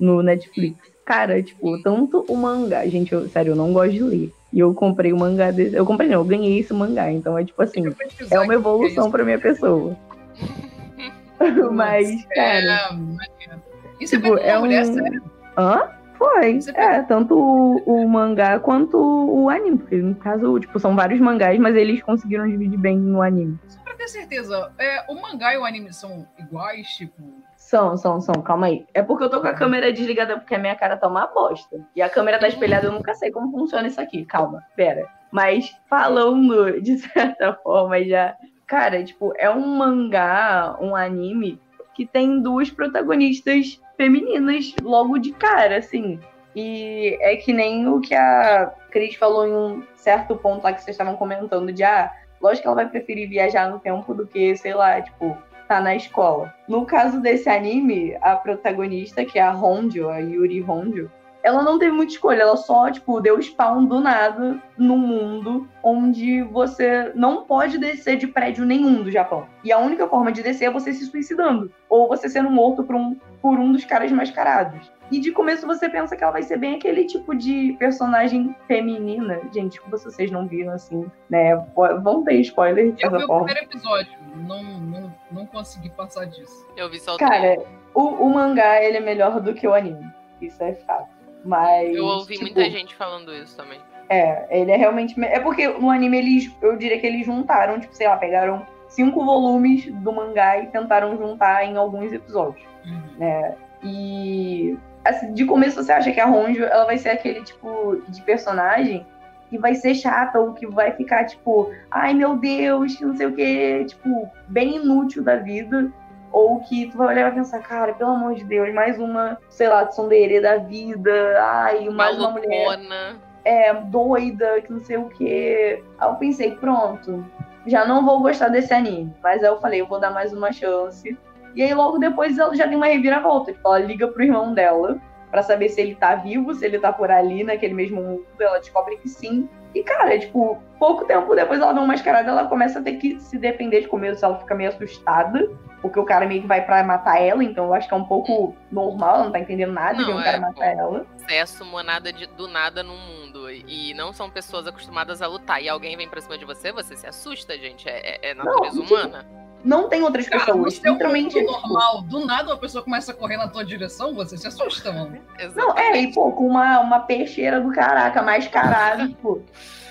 no Netflix. Cara, tipo, tanto o mangá, gente, eu, sério, eu não gosto de ler. E eu comprei o mangá desse. Eu comprei, não, eu ganhei esse mangá. Então é tipo assim, é uma evolução pra minha pessoa. Mas, cara. É, maneiro. E você Tipo, é uma mulher, um- sério? Hã? Foi. Você É, tanto o, o mangá quanto o anime. Porque, no caso, tipo, são vários mangás, mas eles conseguiram dividir bem no anime. Só pra ter certeza, é, o mangá e o anime são iguais, tipo. São, são, são. Calma aí. É porque eu tô com a câmera desligada porque a minha cara tá uma bosta. E a câmera tá espelhada, eu nunca sei como funciona isso aqui. Calma, pera. Mas falando de certa forma já. Cara, tipo, é um mangá, um anime que tem duas protagonistas femininas logo de cara, assim. E é que nem o que a Cris falou em um certo ponto lá que vocês estavam comentando de ah, lógico que ela vai preferir viajar no tempo do que, sei lá, tipo, tá na escola. No caso desse anime, a protagonista, que é a Honjo, a Yuri Honjo, ela não teve muita escolha, ela só, tipo, deu spawn do nada num mundo onde você não pode descer de prédio nenhum do Japão. E a única forma de descer é você se suicidando. Ou você sendo morto por um, por um dos caras mascarados. E de começo você pensa que ela vai ser bem aquele tipo de personagem feminina. Gente, como vocês não viram assim, né? Vão ter spoiler de Eu vi o forma. primeiro episódio, não, não, não consegui passar disso. Eu vi só o. Cara, o, o mangá ele é melhor do que o anime. Isso é fato. Mas. Eu ouvi tipo, muita gente falando isso também. É, ele é realmente. me- É porque no anime eles. Eu diria que eles juntaram, tipo, sei lá, pegaram cinco volumes do mangá e tentaram juntar em alguns episódios. né? E assim, de começo você acha que a Honjo ela vai ser aquele tipo de personagem que vai ser chata ou que vai ficar tipo, ai meu Deus, não sei o que, tipo, bem inútil da vida. Ou que tu vai olhar e vai pensar, cara, pelo amor de Deus, mais uma, sei lá, tsundere da vida, ai, mais uma mulher é, doida, que não sei o quê. Aí eu pensei, pronto, já não vou gostar desse anime. Mas aí eu falei, eu vou dar mais uma chance. E aí logo depois ela já tem uma reviravolta. Tipo, ela liga pro irmão dela pra saber se ele tá vivo, se ele tá por ali, naquele mesmo mundo. Ela descobre que sim. E, cara, tipo, pouco tempo depois ela vê um mascarado, ela começa a ter que se defender de começo, ela fica meio assustada, porque o cara meio que vai pra matar ela, então eu acho que é um pouco normal, ela não tá entendendo nada de Não, ver um cara é, matar pô. ela. Você é sumonada de- do nada no mundo e não são pessoas acostumadas a lutar. E alguém vem pra cima de você, você se assusta, gente. É, é- é natureza tipo, humana. Não tem outras Cara, no pessoas. seu Literalmente. mundo é, tipo, normal, do nada uma pessoa começa a correr na tua direção, você se assusta, mano. Não, é, e pô, com uma, uma peixeira do caraca, mascarada, tipo.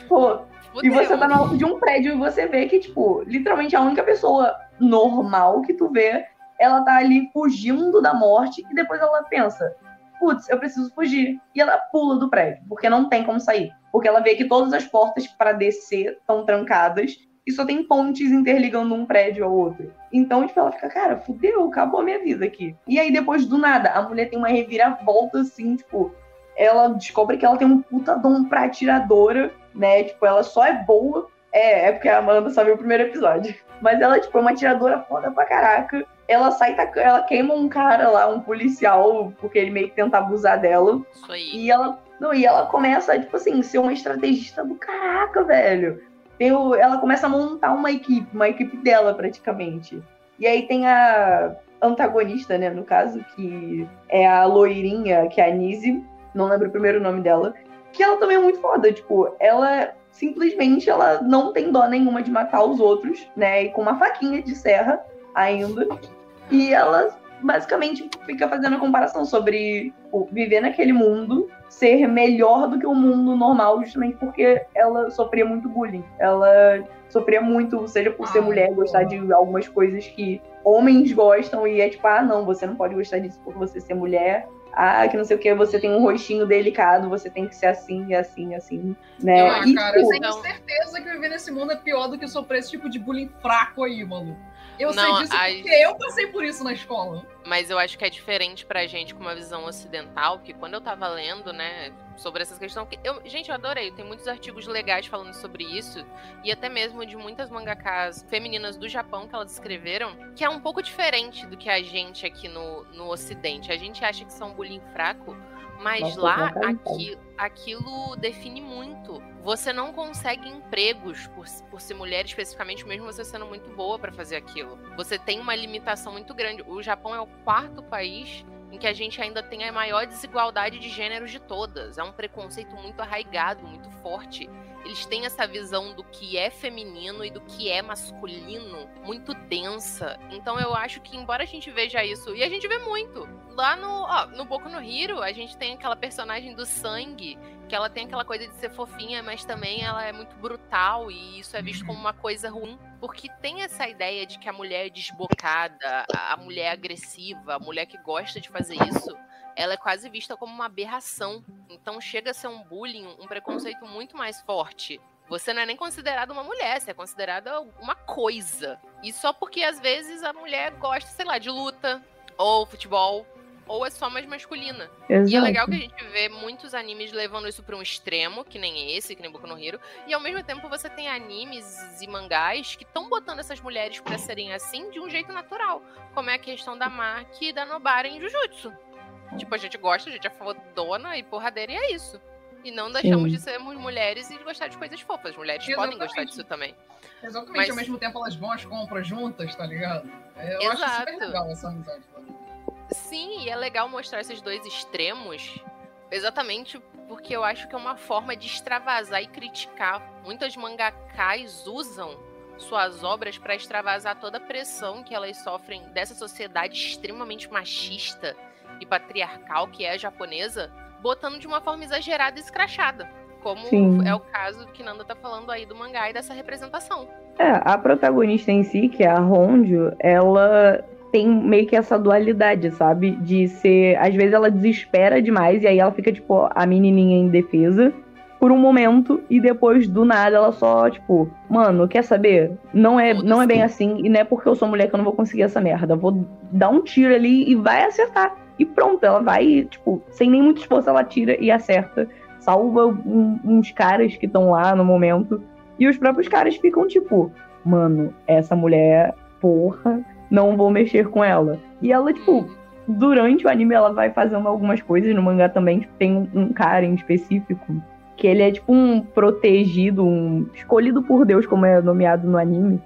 Pô, e você tá no alto de um prédio e você vê que, tipo, literalmente a única pessoa normal que tu vê, ela tá ali fugindo da morte e depois ela pensa, putz, eu preciso fugir. E ela pula do prédio, porque não tem como sair. Porque ela vê que todas as portas para descer estão trancadas e só tem pontes interligando um prédio ao outro. Então, tipo, ela fica, cara, fudeu, acabou a minha vida aqui. E aí, depois do nada, a mulher tem uma reviravolta assim, tipo, ela descobre que ela tem um puta dom pra atiradora, né? Tipo, ela só é boa. É, é porque a Amanda só viu o primeiro episódio. Mas ela, tipo, é uma atiradora foda pra caraca. Ela sai, ela queima um cara lá, um policial, porque ele meio que tenta abusar dela. Isso aí. E ela, não, e ela começa, tipo assim, ser uma estrategista do caraca, velho. O- ela começa a montar uma equipe, uma equipe dela praticamente. E aí tem a antagonista, né, no caso, que é a loirinha, que é a Nise, não lembro o primeiro nome dela, que ela também é muito foda, tipo, ela simplesmente ela não tem dó nenhuma de matar os outros, né, e com uma faquinha de serra ainda. E ela basicamente fica fazendo a comparação sobre tipo, viver naquele mundo ser melhor do que o mundo normal, justamente porque ela sofria muito bullying. Ela sofria muito, seja por ser Ah, mulher, gostar de algumas coisas que homens gostam, e é tipo, ah, não, você não pode gostar disso por você ser mulher. Ah, que não sei o que, você tem um rostinho delicado, você tem que ser assim, assim, assim, né? Ah, E, cara, eu tipo, tenho certeza que viver nesse mundo é pior do que sofrer esse tipo de bullying fraco aí, mano. Eu Não, sei disso as- porque eu passei por isso na escola. Mas eu acho que é diferente pra gente com uma visão ocidental, que quando eu tava lendo, né, sobre essas questões. que Eu, gente, eu adorei. Tem muitos artigos legais falando sobre isso. E até mesmo de muitas mangakas femininas do Japão que elas escreveram, que é um pouco diferente do que a gente aqui no, no Ocidente. A gente acha que são bullying fraco, mas Nossa, lá eu concordo. aqui, aquilo define muito. Você não consegue empregos por, por ser mulher especificamente, mesmo você sendo muito boa pra fazer aquilo. Você tem uma limitação muito grande. O Japão é o quarto país em que a gente ainda tem a maior desigualdade de gêneros de todas. É um preconceito muito arraigado, muito forte. Eles têm essa visão do que é feminino e do que é masculino muito densa. Então eu acho que, embora a gente veja isso, e a gente vê muito, lá no, ó, no Boku no Hero, a gente tem aquela personagem do sangue, que ela tem aquela coisa de ser fofinha, mas também ela é muito brutal, e isso é visto como uma coisa ruim. Porque tem essa ideia de que a mulher é desbocada, a mulher agressiva, a mulher que gosta de fazer isso, ela é quase vista como uma aberração. Então chega a ser um bullying, um preconceito muito mais forte. Você não é nem considerada uma mulher, você é considerada uma coisa. E só porque às vezes a mulher gosta, sei lá, de luta, ou futebol, ou é só mais masculina. Exato. E é legal que a gente vê muitos animes levando isso pra um extremo, que nem esse, que nem Boku no Hero. E ao mesmo tempo você tem animes e mangás que estão botando essas mulheres pra serem assim de um jeito natural. Como é a questão da Maki e da Nobara em Jujutsu. Tipo, a gente gosta, a gente é fodona e porradeira e é isso. E não deixamos Sim. de sermos mulheres e de gostar de coisas fofas. As mulheres podem gostar Exatamente. disso também. Exatamente, Mas- ao mesmo tempo elas vão às compras juntas, tá ligado? É, Eu acho super Exato. legal essa amizade. tá? Sim, e é legal mostrar esses dois extremos, exatamente porque eu acho que é uma forma de extravasar e criticar. Muitas mangakas usam suas obras para extravasar toda a pressão que elas sofrem dessa sociedade extremamente machista e patriarcal que é a japonesa, botando de uma forma exagerada e escrachada. Como Sim. é o caso que Nanda tá falando aí do mangá e dessa representação. É, a protagonista em si, que é a Honjo, ela tem meio que essa dualidade, sabe? De ser. Às vezes ela desespera demais e aí ela fica, tipo, a menininha indefesa por um momento e depois do nada ela só, tipo, mano, quer saber? Não é, não é bem assim e não é porque eu sou mulher que eu não vou conseguir essa merda. Vou dar um tiro ali e vai acertar. E pronto, ela vai, tipo, sem nem muito esforço, ela tira e acerta. Salva um- uns caras que estão lá no momento. E os próprios caras ficam tipo, mano, essa mulher, porra, não vou mexer com ela. E ela, tipo, durante o anime ela vai fazendo algumas coisas. No mangá também tem um, um cara em específico que ele é tipo um protegido, um escolhido por Deus, como é nomeado no anime.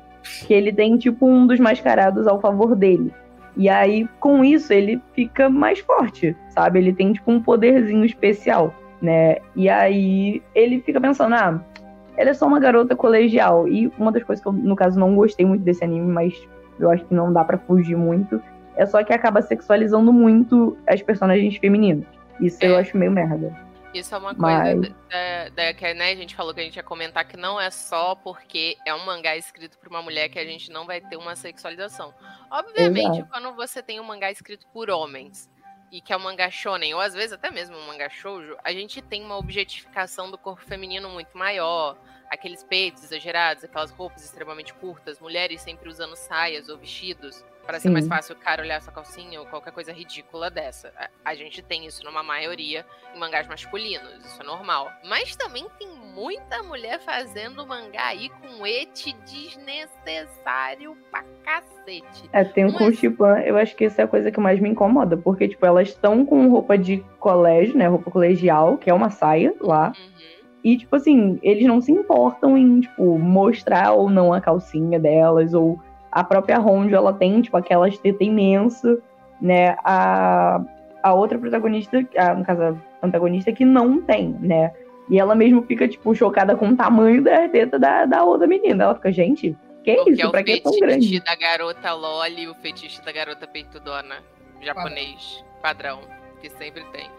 Que ele tem tipo um dos mascarados ao favor dele. E aí, com isso, ele fica mais forte, sabe? Ele tem tipo um poderzinho especial, né? E aí ele fica pensando, ah, ela é só uma garota colegial. E uma das coisas que eu, no caso, não gostei muito desse anime, mas eu acho que não dá pra fugir muito, é só que acaba sexualizando muito as personagens femininas. Isso eu É. acho meio merda. Isso é uma Mas- coisa da, da- que né, a gente falou que a gente ia comentar que não é só porque é um mangá escrito por uma mulher que a gente não vai ter uma sexualização. Obviamente, Exato. quando você tem um mangá escrito por homens e que é um mangá shonen, ou às vezes até mesmo um mangá shoujo, a gente tem uma objetificação do corpo feminino muito maior. Aqueles peitos exagerados, aquelas roupas extremamente curtas, mulheres sempre usando saias ou vestidos para ser mais fácil o cara olhar sua calcinha ou qualquer coisa ridícula dessa. A, a gente tem isso numa maioria em mangás masculinos, isso é normal. Mas também tem muita mulher fazendo mangá aí com ete desnecessário pra cacete. É, tem o Mas- com eu acho que isso é a coisa que mais me incomoda, porque, tipo, elas estão com roupa de colégio, né, roupa colegial, que é uma saia lá, Uhum. e, tipo assim, eles não se importam em, tipo, mostrar ou não a calcinha delas, ou a própria Ronjo, ela tem, tipo, aquelas teta imensa, né, a, a outra protagonista, a, no caso, a antagonista, que não tem, né, e ela mesmo fica, tipo, chocada com o tamanho da teta da, da outra menina, ela fica, gente, que Porque isso, é o pra que é tão fetiche grande? da garota loli o fetiche da garota peitudona japonês padrão, que sempre tem.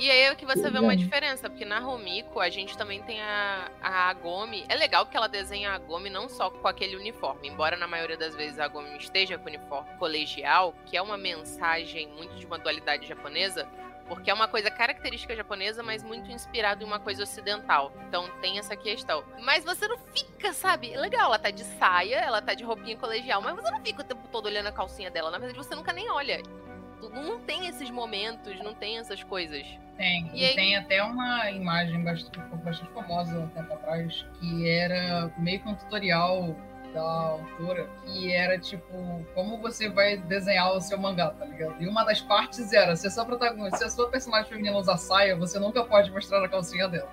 E aí é que você vê uma diferença, porque na Romiko a gente também tem a, a Agomi. É legal que ela desenha a Agomi não só com aquele uniforme, embora na maioria das vezes a Agomi esteja com o uniforme colegial, que é uma mensagem muito de uma dualidade japonesa, Porque é uma coisa característica japonesa, mas muito inspirado em uma coisa ocidental. Então tem essa questão. Mas você não fica, sabe? Legal, ela tá de saia, ela tá de roupinha colegial, mas você não fica o tempo todo olhando a calcinha dela. Na verdade, você nunca nem olha. Não tem esses momentos, não tem essas coisas. Tem. E E, aí- tem até uma imagem bastante, bastante famosa um tempo atrás, que era meio que um tutorial da autora, que era tipo, como você vai desenhar o seu mangá, tá ligado? E uma das partes era, se a sua protagonista, se a sua personagem feminina usar saia, você nunca pode mostrar a calcinha dela.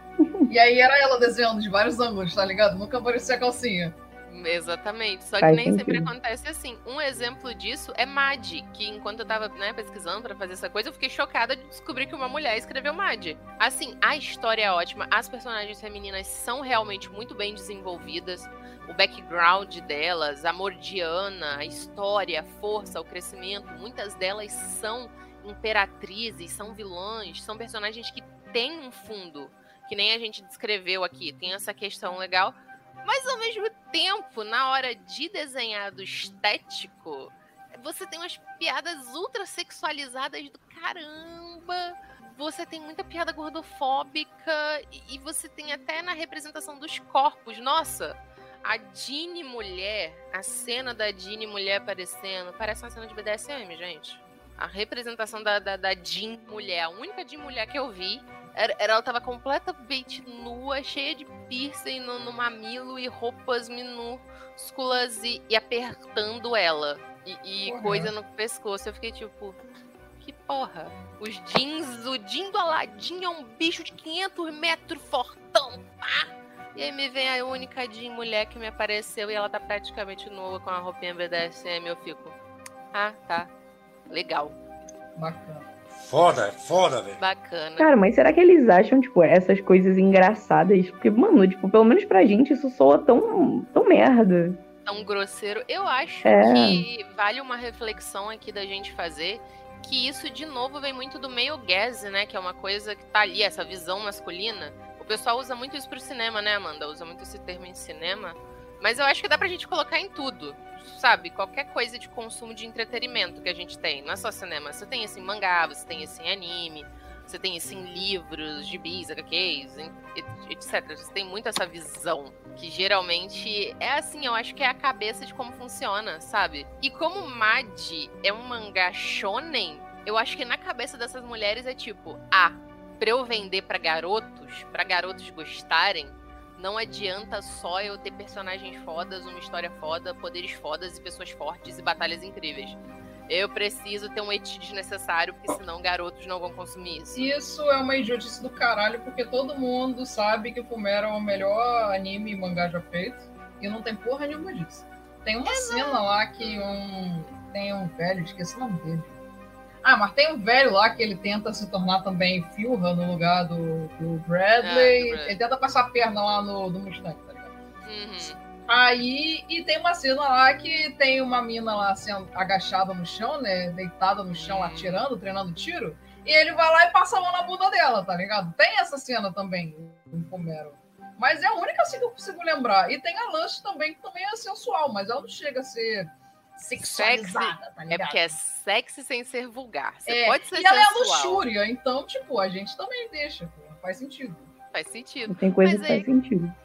e aí era ela desenhando de vários ângulos, tá ligado? Nunca aparecia a calcinha. Exatamente. Só que Faz nem sempre sentido. acontece assim. Um exemplo disso é Mad, que enquanto eu tava né, pesquisando pra fazer essa coisa, eu fiquei chocada de descobrir que uma mulher escreveu Mad. Assim, a história é ótima, as personagens femininas são realmente muito bem desenvolvidas. O background delas, a Mordiana, a história, a força, o crescimento, muitas delas são imperatrizes, são vilãs, são personagens que têm um fundo, que nem a gente descreveu aqui. Tem essa questão legal. Mas ao mesmo tempo, na hora de desenhar do estético, você tem umas piadas ultra sexualizadas do caramba. Você tem muita piada gordofóbica e, você tem até na representação dos corpos. Nossa, a Jeanne mulher, a cena da Jeanne mulher aparecendo, parece uma cena de BDSM, gente. A representação da, da, da Jean mulher, a única Jean mulher que eu vi, era, ela tava completamente nua, cheia de piercing no, no mamilo e roupas minúsculas e, e apertando ela. E, e coisa no pescoço. Eu fiquei tipo, que porra? Os jeans, o jean do Aladdin é um bicho de 500 metros fortão, pá! E aí me vem a única Jean mulher que me apareceu e ela tá praticamente nua com a roupinha BDSM. Eu fico, ah, tá, legal, Bacana. Foda, é foda, velho. bacana. Cara, mas será que eles acham, tipo, essas coisas engraçadas? Porque, mano, tipo, pelo menos pra gente isso soa tão, tão merda. tão grosseiro. Eu acho É. que vale uma reflexão aqui da gente fazer que isso de novo vem muito do male gaze, né, que é uma coisa que tá ali essa visão masculina. O pessoal usa muito isso pro cinema, né, Amanda? Usa muito esse termo em cinema. Mas eu acho que dá pra gente colocar em tudo. Sabe, qualquer coisa de consumo de entretenimento que a gente tem. Não é só cinema. Você tem isso em mangá, você tem isso em anime, você tem isso em livros, gibis, HQs, etc. Você tem muito essa visão que geralmente é assim, eu acho que é a cabeça de como funciona, sabe? E como Mad é um mangá shonen, eu acho que na cabeça dessas mulheres é tipo, ah, pra eu vender pra garotos, pra garotos gostarem, não adianta só eu ter personagens fodas, uma história foda, poderes fodas e pessoas fortes e batalhas incríveis. Eu preciso ter um eti desnecessário, porque senão garotos não vão consumir isso. Isso é uma idiotice do caralho, porque todo mundo sabe que Fumero é o melhor anime e mangá já feito. E não tem porra nenhuma disso. Tem uma cena lá que um. Tem um velho, esqueci o nome dele. Ah, mas tem um velho lá que ele tenta se tornar também Filha no lugar do, do Bradley. Ah, do. Ele tenta passar a perna lá no Mustang, tá ligado? Uhum. Aí, e tem uma cena lá que tem uma mina lá assim, agachada no chão, né? Deitada no chão, Hum. atirando, treinando tiro. E ele vai lá e passa a mão na bunda dela, tá ligado? Tem essa cena também em Pomero. Mas é a única assim que eu consigo lembrar. E tem a Lush também, que também é sensual, mas ela não chega a ser sexualizada, tá É ligado? porque é sexy sem ser vulgar. Você É, pode ser e ela é sensual. luxúria, então, tipo, a gente também deixa, pô. Faz sentido. Faz sentido. Tem coisa Mas que faz aí- sentido.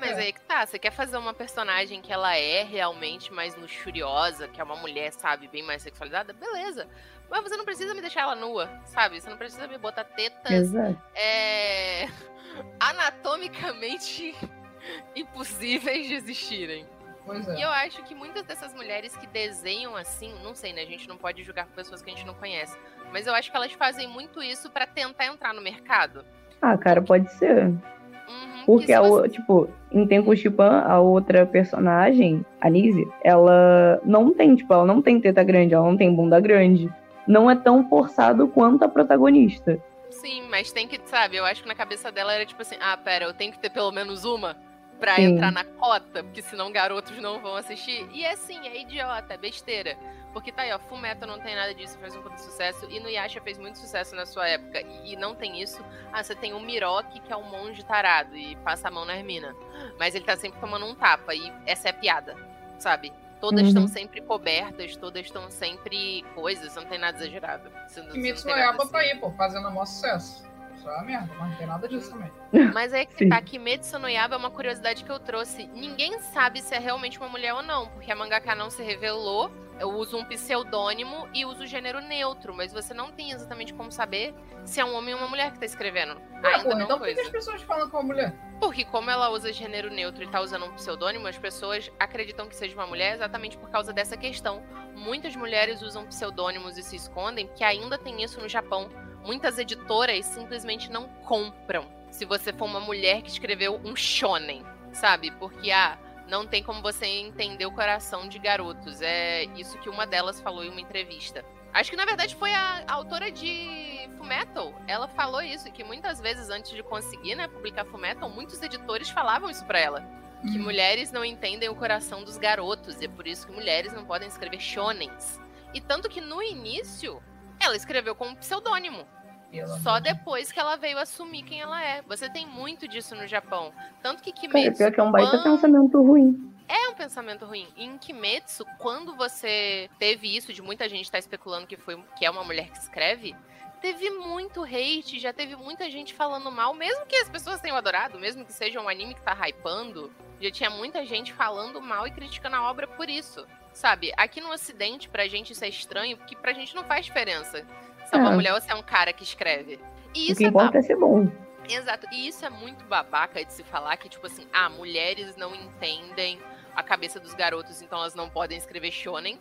Mas É. aí que tá, você quer fazer uma personagem que ela é realmente mais luxuriosa, que é uma mulher, sabe, bem mais sexualizada, beleza. Mas você não precisa me deixar ela nua, sabe? Você não precisa me botar tetas Exato. é, anatomicamente impossíveis de existirem. Pois é. E eu acho que muitas dessas mulheres que desenham assim, não sei, né? A gente não pode julgar por pessoas que a gente não conhece. Mas eu acho que elas fazem muito isso pra tentar entrar no mercado. Ah, cara, pode ser. Uhum, Porque a, você- tipo, em Tenku Shipan, a outra personagem, a Nise, ela não tem, tipo, ela não tem teta grande, ela não tem bunda grande. Não é tão forçado quanto a protagonista. Sim, mas tem que, sabe, eu acho que na cabeça dela era tipo assim, ah, pera, eu tenho que ter pelo menos uma pra Sim. entrar na cota, porque senão garotos não vão assistir. E é assim, é idiota, é besteira. Porque tá aí, ó, Fullmetal não tem nada disso, faz um puta sucesso, e no Yasha fez muito sucesso na sua época, e, e não tem isso. Ah, você tem o Miroki, que é um monge tarado, e passa a mão na Hermina. Mas ele tá sempre tomando um tapa, e essa é a piada, sabe? Todas Uhum. estão sempre cobertas, todas estão sempre coisas, não tem nada exagerado. Kimetsu tem no Yaiba assim. tá aí, pô, fazendo maior sucesso. Isso é uma merda, mas não tem nada disso também. Mas é que Sim. tá, Kimetsu no Yaiba é uma curiosidade que eu trouxe. Ninguém sabe se é realmente uma mulher ou não, porque a mangaka não se revelou. Eu uso um pseudônimo e uso o gênero neutro, mas você não tem exatamente como saber se é um homem ou uma mulher que tá escrevendo. É, Ainda não então por que as pessoas falam com a mulher? Porque como ela usa gênero neutro e tá usando um pseudônimo, as pessoas acreditam que seja uma mulher exatamente por causa dessa questão. Muitas mulheres usam pseudônimos e se escondem, porque ainda tem isso no Japão. Muitas editoras simplesmente não compram. Se você for uma mulher que escreveu um shonen, sabe? Porque ah, não tem como você entender o coração de garotos. É isso que uma delas falou em uma entrevista. Acho que na verdade foi a, a autora de Fullmetal. Ela falou isso, que muitas vezes antes de conseguir, né, publicar Fullmetal, muitos editores falavam isso pra ela. Que Hum. mulheres não entendem o coração dos garotos, e é por isso que mulheres não podem escrever shonens. E tanto que no início, ela escreveu com um pseudônimo. Pelo Só depois que ela veio assumir quem ela é. Você tem muito disso no Japão. Tanto que Cara, Kimetsu... pior que é um baita quando- pensamento ruim. é um pensamento ruim. Em Kimetsu, quando você teve isso de muita gente estar especulando que foi que é uma mulher que escreve, teve muito hate, já teve muita gente falando mal, mesmo que as pessoas tenham adorado, mesmo que seja um anime que tá hypando, já tinha muita gente falando mal e criticando a obra por isso. Sabe, aqui no ocidente, pra gente isso é estranho, porque pra gente não faz diferença se é uma É. mulher ou se é um cara que escreve. E O isso que é importa é ser bom. Exato. E isso é muito babaca de se falar que, tipo assim, ah, mulheres não entendem a cabeça dos garotos, então elas não podem escrever shonen.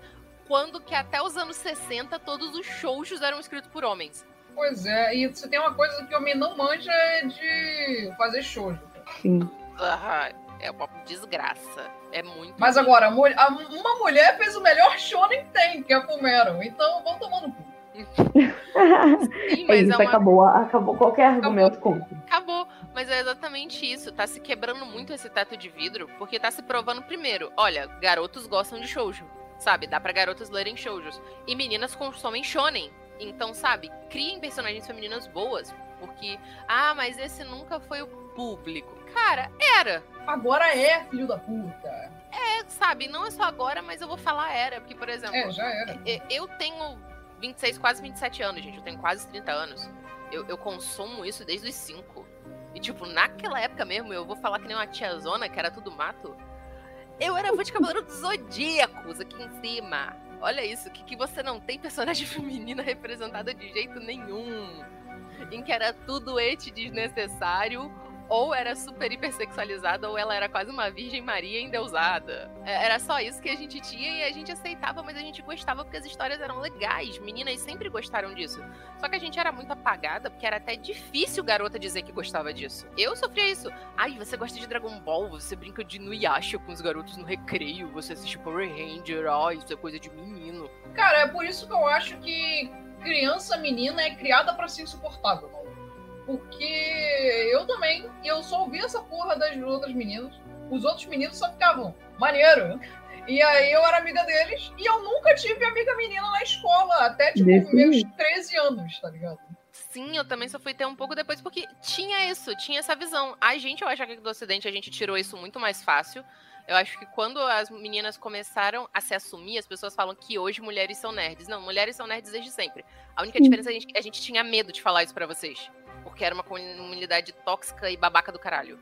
Quando que até os anos 60 todos os shoujos eram escritos por homens. Pois é, e você tem uma coisa que o homem não manja é de fazer shoujo. Sim. Ah, é uma desgraça. É muito. Mas ruim. agora, a mul- a- uma mulher fez o melhor shonen que tem, que é Fumero. Então, vamos tomar no cu. Sim, É mas isso, é uma... acabou, acabou qualquer argumento contra. Acabou. Mas é exatamente isso. Tá se quebrando muito esse teto de vidro, porque tá se provando primeiro. Olha, garotos gostam de shoujo. Sabe? Dá pra garotas lerem shoujos. E meninas consomem shonen. Então, sabe? Criem personagens femininas boas. Porque, ah, mas esse nunca foi o público. Cara, era. Agora é, filho da puta. É, sabe? Não é só agora, mas eu vou falar era. Porque, por exemplo, É, já era. Eu tenho 26, quase 27 anos, gente. Eu tenho quase 30 anos. Eu, eu consumo isso desde os 5. E, tipo, naquela época mesmo, eu vou falar que nem uma tiazona, que era tudo mato. Eu era fã de Cavaleiro dos Zodíacos aqui em cima. Olha isso, que, que você não tem personagem feminina representada de jeito nenhum. Em que era tudo ete desnecessário, ou era super hipersexualizada, ou ela era quase uma Virgem Maria endeusada. É, Era só isso que a gente tinha e a gente aceitava, mas a gente gostava porque as histórias eram legais. Meninas sempre gostaram disso. Só que a gente era muito apagada, porque era até difícil garota dizer que gostava disso. Eu sofria isso. Ai, você gosta de Dragon Ball, você brinca de Nuyasha com os garotos no recreio, você assiste Power Ranger, ai, isso é coisa de menino. Cara, é por isso que eu acho que criança menina é criada pra ser insuportável. Porque eu também, e eu só ouvia essa porra das outras meninas. Os outros meninos só ficavam, maneiro. E aí eu era amiga deles, e eu nunca tive amiga menina na escola, até tipo meus jeito. 13 anos, tá ligado? Sim, eu também só fui ter um pouco depois, porque tinha isso, tinha essa visão. A gente, eu acho que do Ocidente a gente tirou isso muito mais fácil. Eu acho que quando as meninas começaram a se assumir, as pessoas falam que hoje mulheres são nerds. Não, mulheres são nerds desde sempre. A única Sim. diferença é que a gente, a gente tinha medo de falar isso pra vocês. Porque era uma comunidade tóxica e babaca do caralho.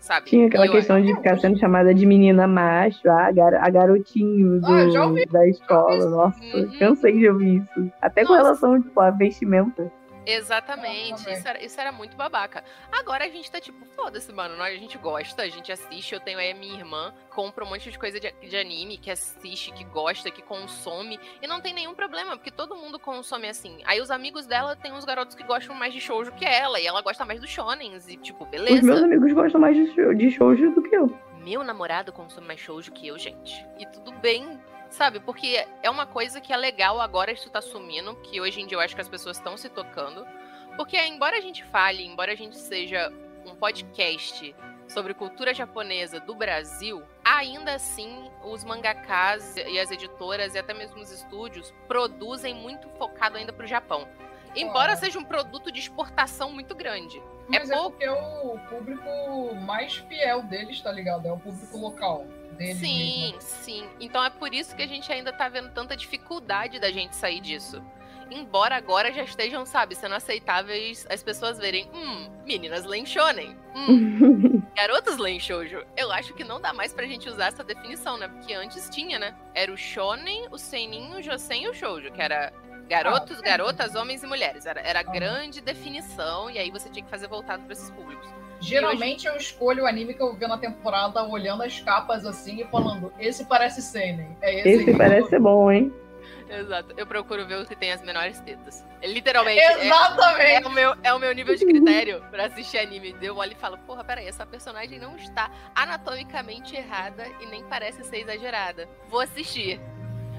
Sabe? Tinha aquela E eu- questão de ficar sendo chamada de menina macho, a, gar a garotinho do- Ah, ouvi, da escola. Nossa, Uhum. cansei de ouvir isso. Até com Nossa. relação, tipo, à vestimenta. Exatamente, isso era, isso era muito babaca. Agora a gente tá tipo, foda-se, mano, a gente gosta, a gente assiste. Eu tenho aí a minha irmã, compra um monte de coisa de, de anime, que assiste, que gosta, que consome, e não tem nenhum problema, porque todo mundo consome assim. Aí os amigos dela tem uns garotos que gostam mais de shoujo que ela, e ela gosta mais dos shonens, e tipo, Os beleza. meus amigos gostam mais de shoujo do que eu. Meu namorado consome mais shoujo que eu, gente. E tudo bem, sabe? Porque é uma coisa que é legal agora isso tá sumindo, que hoje em dia eu acho que as pessoas estão se tocando. Porque embora a gente fale, embora a gente seja um podcast sobre cultura japonesa do Brasil, ainda assim os mangakas e as editoras e até mesmo os estúdios produzem muito focado ainda pro Japão. Embora Claro. seja um produto de exportação muito grande. Mas é, pouco. porque o público mais fiel deles, tá ligado? É o público local. Deles. Sim, mesmo. sim. Então é por isso que a gente ainda tá vendo tanta dificuldade da gente sair disso. Embora agora já estejam, sabe, sendo aceitáveis as pessoas verem, hum, meninas leem shonen, hum, garotas leem shoujo. Eu acho que não dá mais pra gente usar essa definição, né? Porque antes tinha, né? Era o shonen, o senin, o josen e o shoujo, que era garotos, Ah, garotas, homens e mulheres. Era, era grande definição e aí você tinha que fazer voltado pra esses públicos. Geralmente eu escolho o anime que eu vi na temporada olhando as capas assim e falando, esse parece Seinen. É esse, Esse parece ser bom, hein? Exato. Eu procuro ver o que tem as menores tetas. É, Literalmente. é- Exatamente. É o, meu, é o meu nível de critério pra assistir anime. Eu olho e falo, porra, peraí, essa personagem não está anatomicamente errada e nem parece ser exagerada. Vou assistir.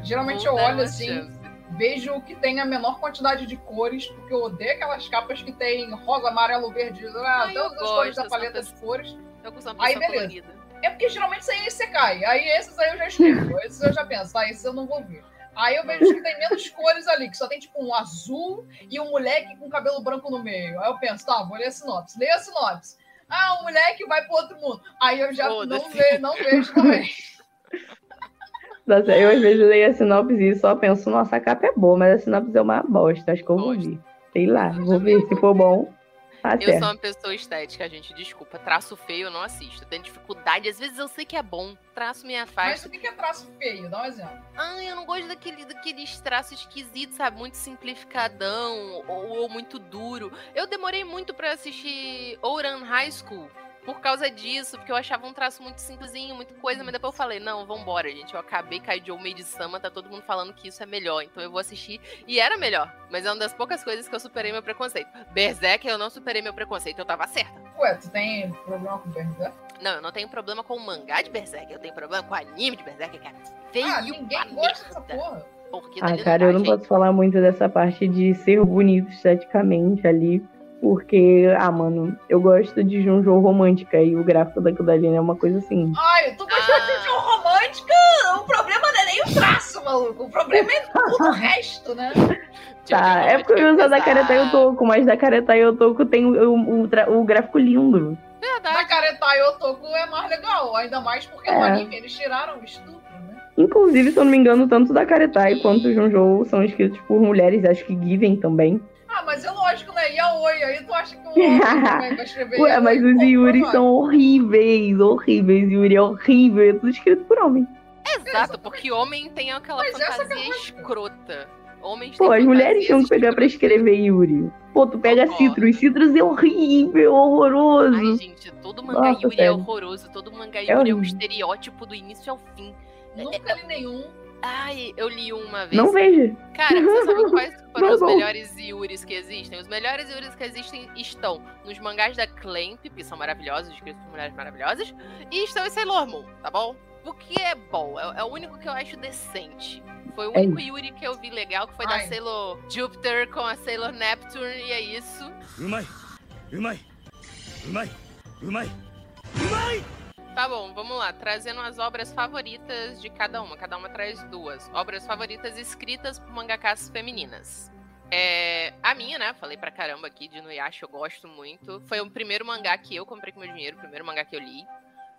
Geralmente Vou eu olho assim, chance. Vejo o que tem a menor quantidade de cores, porque eu odeio aquelas capas que tem rosa, amarelo, verde, ah, todas as cores da paleta de cores. Eu Aí, beleza. colorida. É porque geralmente isso aí você cai. Aí esses aí eu já esqueço. esses eu já penso, tá, esses eu não vou ver. Aí eu vejo que tem menos cores ali, que só tem tipo um azul e um moleque com cabelo branco no meio. Aí eu penso, tá, vou ler a sinopse. Leia a sinopse. Ah, um moleque vai pro outro mundo. Aí eu já não vejo, não vejo também. Nossa, eu às vezes leio a sinopse e só penso, nossa, a capa é boa, mas a sinopse é uma bosta. Acho que eu vou Bosta. ver. Sei lá, vou ver. Se for bom, tá Eu certo. sou uma pessoa estética, gente. Desculpa. Traço feio eu não assisto. Tenho dificuldade. Às vezes eu sei que é bom. Traço me Mas afasta. o que é traço feio? Dá um exemplo. Ai, eu não gosto daquele, daqueles traços esquisitos, sabe? Muito simplificadão ou, ou muito duro. Eu demorei muito pra assistir Ouran High School por causa disso, porque eu achava um traço muito simplesinho, muita coisa, mas depois eu falei, não, vambora, gente. Eu acabei Kaijo Made Sama, tá todo mundo falando que isso é melhor, então eu vou assistir. E era melhor, mas é uma das poucas coisas que eu superei meu preconceito. Berserk, eu não superei meu preconceito, eu tava certa. Ué, tu tem problema com Berserk? Não, eu não tenho problema com o mangá de Berserk, eu tenho problema com o anime de Berserk, que é feio Ah, ninguém gosta dessa porra. Porque Ah, dali cara, eu não gente. posso falar muito dessa parte de ser bonito esteticamente ali, porque, ah, mano, eu gosto de Junjo romântica e o gráfico daquilo dali é uma coisa assim. Ai, tu gostou Ah. de João romântica? O problema não é nem o traço, maluco. O problema é todo o resto, né? Tá, é porque eu uso da Karetai Otoko, mas da Karetai Otoko tem o, o, o, o gráfico lindo. Da Verdade. Karetai Otoko é mais legal, ainda mais porque no É. anime eles tiraram o estupro, né? Inclusive, se eu não me engano, tanto da Karetai quanto o Junjo são escritos por mulheres, acho que Given também. Ah, mas é lógico, Yaoi, aí tu acha que o homem também vai escrever Ué, mas os Pô, Yuri vai. são horríveis, horríveis. Yuri é horrível, é tudo escrito por homem. Exato, porque homem tem aquela Mas é a fantasia lógica. escrota. Homens Pô, as mulheres tinham que pegar pra escrever Yuri. Pô, tu pega Concordo. Citrus, Citrus é horrível, horroroso. Ai, gente, todo mangá Nossa, Yuri é sério. horroroso. Todo mangá É Yuri é, um estereótipo do início ao fim. Nunca li nenhum. Ai, eu li uma vez. Não vejo. Cara, você sabe quais foram os melhores Yuris que existem? Os melhores Yuris que existem estão nos mangás da Clamp, que são maravilhosos, escritos por mulheres maravilhosas, e estão em Sailor Moon, tá bom? O que é bom, é, é o único que eu acho decente. Foi o é único é. Yuri que eu vi legal, que foi Ai. da Sailor Jupiter com a Sailor Neptune, e é isso. Umai! Umai! Umai! Umai! Umai! Tá bom, vamos lá. Trazendo as obras favoritas de cada uma. Cada uma traz duas. Obras favoritas escritas por mangakas femininas. É, a minha, né? Falei pra caramba aqui de Nuyasha, eu gosto muito. Foi o primeiro mangá que eu comprei com meu dinheiro, o primeiro mangá que eu li.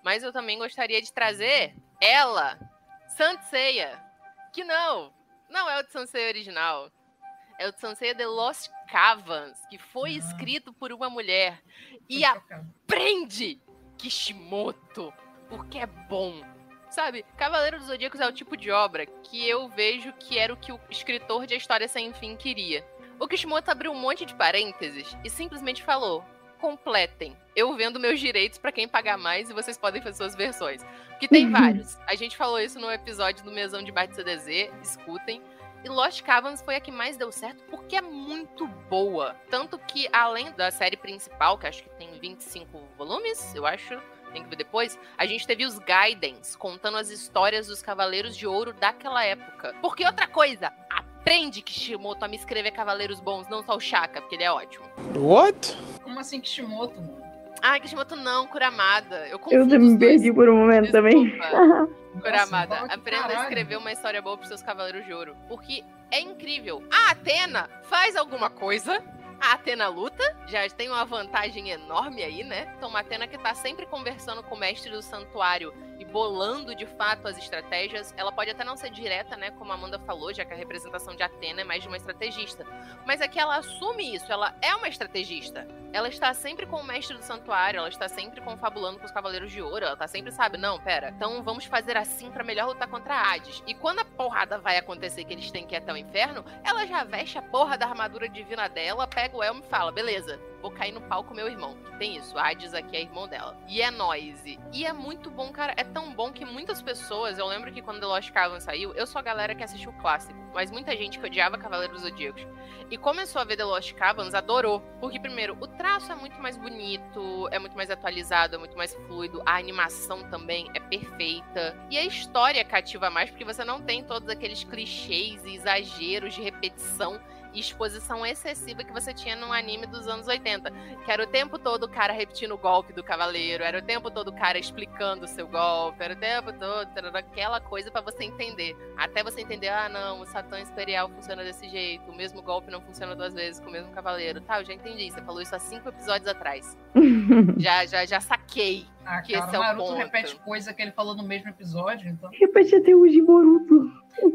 Mas eu também gostaria de trazer ela, Sanseiya. Que não, não é o de Sanseiya original. É o de Sanseiya The Lost Cavans, que foi Ah. escrito por uma mulher. E Tô a chocado. prende Kishimoto, porque é bom. Sabe, Cavaleiro dos Zodíacos é o tipo de obra que eu vejo que era o que o escritor de A História Sem Fim queria. O Kishimoto abriu um monte de parênteses e simplesmente falou: completem. Eu vendo meus direitos pra quem pagar mais e vocês podem fazer suas versões. Porque tem vários. A gente falou isso no episódio do Mesão de Bate CDZ, escutem. E Lost Cavans foi a que mais deu certo porque é muito boa. Tanto que, além da série principal, que acho que tem 25 volumes, eu acho, tem que ver depois, a gente teve os Gaidens contando as histórias dos Cavaleiros de Ouro daquela época. Porque outra coisa, aprende Kishimoto a me escrever Cavaleiros bons, não só o Shaka, porque ele é ótimo. What? Como assim Kishimoto, mano? Ai, Kishimoto não, Kuramada. Eu Eu também me dois. perdi por um momento também. Desculpa. Nossa, Kuramada, que aprenda a caralho. escrever uma história boa pros seus Cavaleiros de Ouro. Porque é incrível. A Atena faz alguma coisa. A Atena luta, já tem uma vantagem enorme aí, né? Então, uma Atena que tá sempre conversando com o mestre do santuário e bolando de fato as estratégias. Ela pode até não ser direta, né, como a Amanda falou, já que a representação de Atena é mais de uma estrategista. Mas é que ela assume isso, ela é uma estrategista. Ela está sempre com o mestre do santuário, ela está sempre confabulando com os cavaleiros de ouro, ela tá sempre, sabe, não, pera, então vamos fazer assim para melhor lutar contra Hades. E quando a porrada vai acontecer que eles têm que ir até o inferno, ela já veste a porra da armadura divina dela, pega o elmo e fala, beleza, vou cair no pau com meu irmão. Tem isso, Hades aqui é irmão dela. E é noise. E é muito bom, cara. É tão bom que muitas pessoas, eu lembro que quando The Lost Cavan saiu, eu sou a galera que assistiu o clássico, mas muita gente que odiava Cavaleiros Zodíacos e começou a ver The Lost Cavans adorou. Porque, primeiro, o traço é muito mais bonito, é muito mais atualizado, é muito mais fluido, a animação também é perfeita. E a história cativa mais, porque você não tem todos aqueles clichês e exageros de repetição exposição excessiva que você tinha num anime dos anos 80. Que era o tempo todo o cara repetindo o golpe do cavaleiro, era o tempo todo o cara explicando o seu golpe, era o tempo todo aquela coisa para você entender. Até você entender, ah, não, o Satã Imperial funciona desse jeito, o mesmo golpe não funciona duas vezes com o mesmo cavaleiro. Tá, eu já entendi. Você falou isso há cinco episódios atrás. já, já, já saquei. Ah, que cara, esse é o o Naruto ponto. repete coisa que ele falou no mesmo episódio, então. Repete até hoje, Boruto.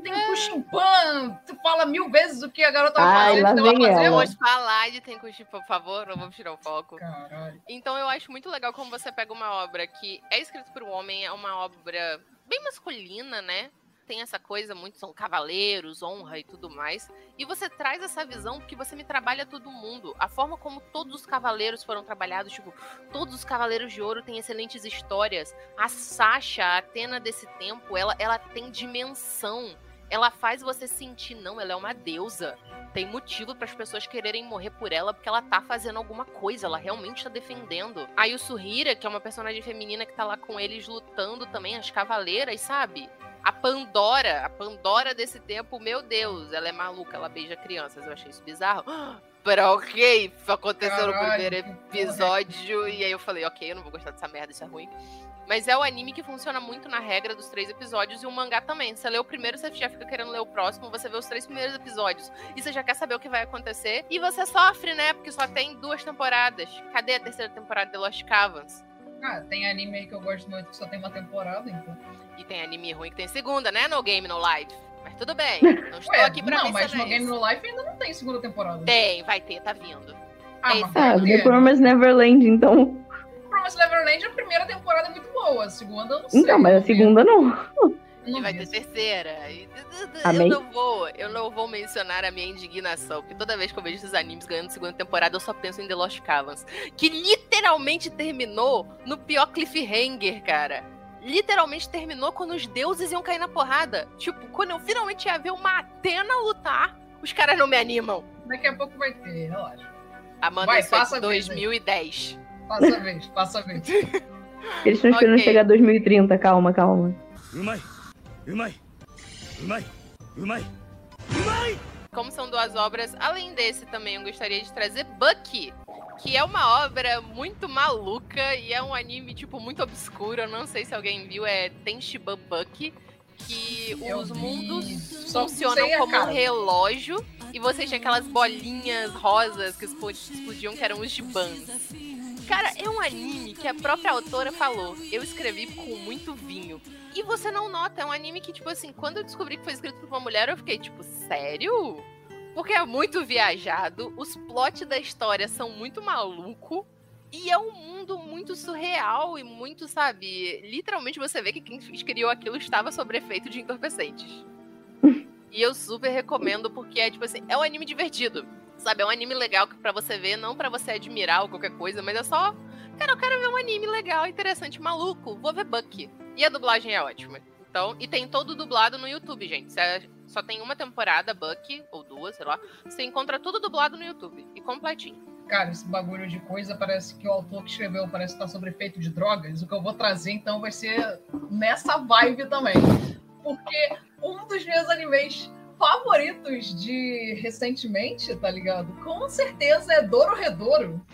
Tem Kushimpan, tu fala mil vezes o que a garota Ai, vai fazer, então fazer. Vamos falar de Tenkushi, por favor, não vamos tirar o foco. Caralho. Então eu acho muito legal como você pega uma obra que é escrita por um homem, é uma obra bem masculina, né? Tem essa coisa muito, são cavaleiros, honra e tudo mais. E você traz essa visão porque você me trabalha todo mundo. A forma como todos os cavaleiros foram trabalhados, tipo, todos os cavaleiros de ouro têm excelentes histórias. A Sasha, a Atena desse tempo, ela, ela tem dimensão. Ela faz você sentir, não, ela é uma deusa tem motivo para as pessoas quererem morrer por ela porque ela tá fazendo alguma coisa, ela realmente tá defendendo. A Yusuhira, que é uma personagem feminina que tá lá com eles lutando também, as cavaleiras, sabe? A Pandora, a Pandora desse tempo, meu Deus, ela é maluca, ela beija crianças, eu achei isso bizarro. Pra ok, aconteceu no Caralho, primeiro que porra. episódio, e aí eu falei, ok, eu não vou gostar dessa merda, isso é ruim. Mas é o anime que funciona muito na regra dos três episódios e o mangá também. Você lê o primeiro, você já fica querendo ler o próximo, você vê os três primeiros episódios e você já quer saber o que vai acontecer. E você sofre, né? Porque só tem duas temporadas. Cadê a terceira temporada de Lost Cavans? Ah, tem anime aí que eu gosto muito que só tem uma temporada, então. E tem anime ruim que tem segunda, né? No Game, no Live. Mas tudo bem, não estou Ué, aqui pra não, mas no Game. No Life ainda não tem segunda temporada. Tem, vai ter, tá vindo. Ah, É Ah, vai The ter. Promised Neverland, então. Promise Neverland, a primeira temporada é muito boa, a segunda eu não sei. Então, mas a vi. segunda não. E Não vai vi. ter terceira. E- Eu não vou, eu não vou mencionar a minha indignação, porque toda vez que eu vejo esses animes ganhando segunda temporada, eu só penso em The Lost Cavans, que literalmente terminou no pior cliffhanger, cara literalmente terminou quando os deuses iam cair na porrada. Tipo, quando eu finalmente ia ver uma Atena lutar, os caras não me animam. Daqui a pouco vai ter, relaxa. Amanda, vai, passa 2010. Passa a vez, passa a vez. Eles estão esperando okay. chegar a 2030, calma, calma. Umai! Umai! Umai! Umai! Umai! Como são duas obras, além desse também eu gostaria de trazer Bucky, que é uma obra muito maluca e é um anime, tipo, muito obscuro. Eu não sei se alguém viu, é Tenshiba Bucky, que Eu os vi, mundos só funcionam como um relógio e você tinha aquelas bolinhas rosas que explo- explodiam, que eram os gibans. Cara, é um anime que a própria autora falou. Eu escrevi com muito vinho. E você não nota, é um anime que, tipo assim, quando eu descobri que foi escrito por uma mulher, eu fiquei, tipo, sério? Porque é muito viajado, os plots da história são muito maluco. E é um mundo muito surreal e muito, sabe? Literalmente você vê que quem criou aquilo estava sob efeito de entorpecentes. e eu super recomendo porque é, tipo assim, é um anime divertido. Sabe? É um anime legal que pra você ver, não pra você admirar ou qualquer coisa, mas é só. Cara, eu quero ver um anime legal, interessante, maluco. Vou ver Bucky. E a dublagem é ótima. Então, e tem todo dublado no YouTube, gente. Você só tem uma temporada, Bucky, ou duas, sei lá. Você encontra tudo dublado no YouTube. E completinho. Cara, esse bagulho de coisa parece que o autor que escreveu parece estar efeito de drogas. O que eu vou trazer então vai ser nessa vibe também. Porque um dos meus animes favoritos de recentemente, tá ligado? Com certeza é Doro Redouro,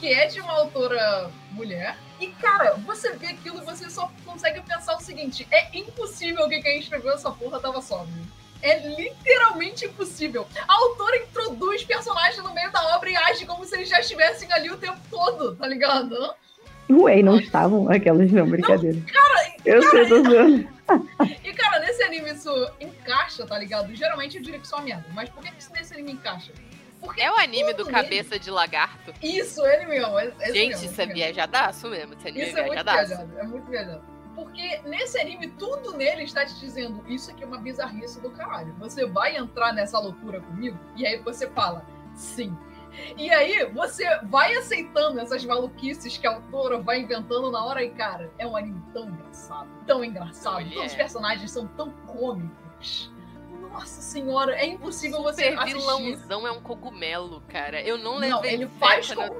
que é de uma autora mulher. E, cara, você vê aquilo e você só consegue pensar o seguinte: é impossível que quem escreveu essa porra tava sóbrio. É literalmente impossível. A autora introduz personagens no meio da obra e age como se eles já estivessem ali o tempo todo, tá ligado? Ué, não estavam aquelas não, brincadeira. Cara, Eu sei, tô zoando. e cara, nesse anime isso encaixa, tá ligado? Geralmente eu diria que isso é merda, mas por que que isso nesse anime encaixa? Porque É o anime do cabeça de lagarto. Isso, ele mesmo. esse Gente, mesmo, isso é mesmo. viajadaço mesmo. Esse anime Isso é é muito viajadaço. viajado, é muito viajado. Porque nesse anime, tudo nele está te dizendo isso aqui é uma bizarrice do caralho. Você vai entrar nessa loucura comigo? E aí você fala, sim. E aí você vai aceitando essas maluquices que a autora vai inventando na hora e, cara, é um anime tão engraçado, tão engraçado. Mulher. Todos os personagens são tão cômicos. Nossa senhora, é impossível você Super assistir. vilãozão é um cogumelo, cara. Eu não levei Não, ele fé faz tava- ele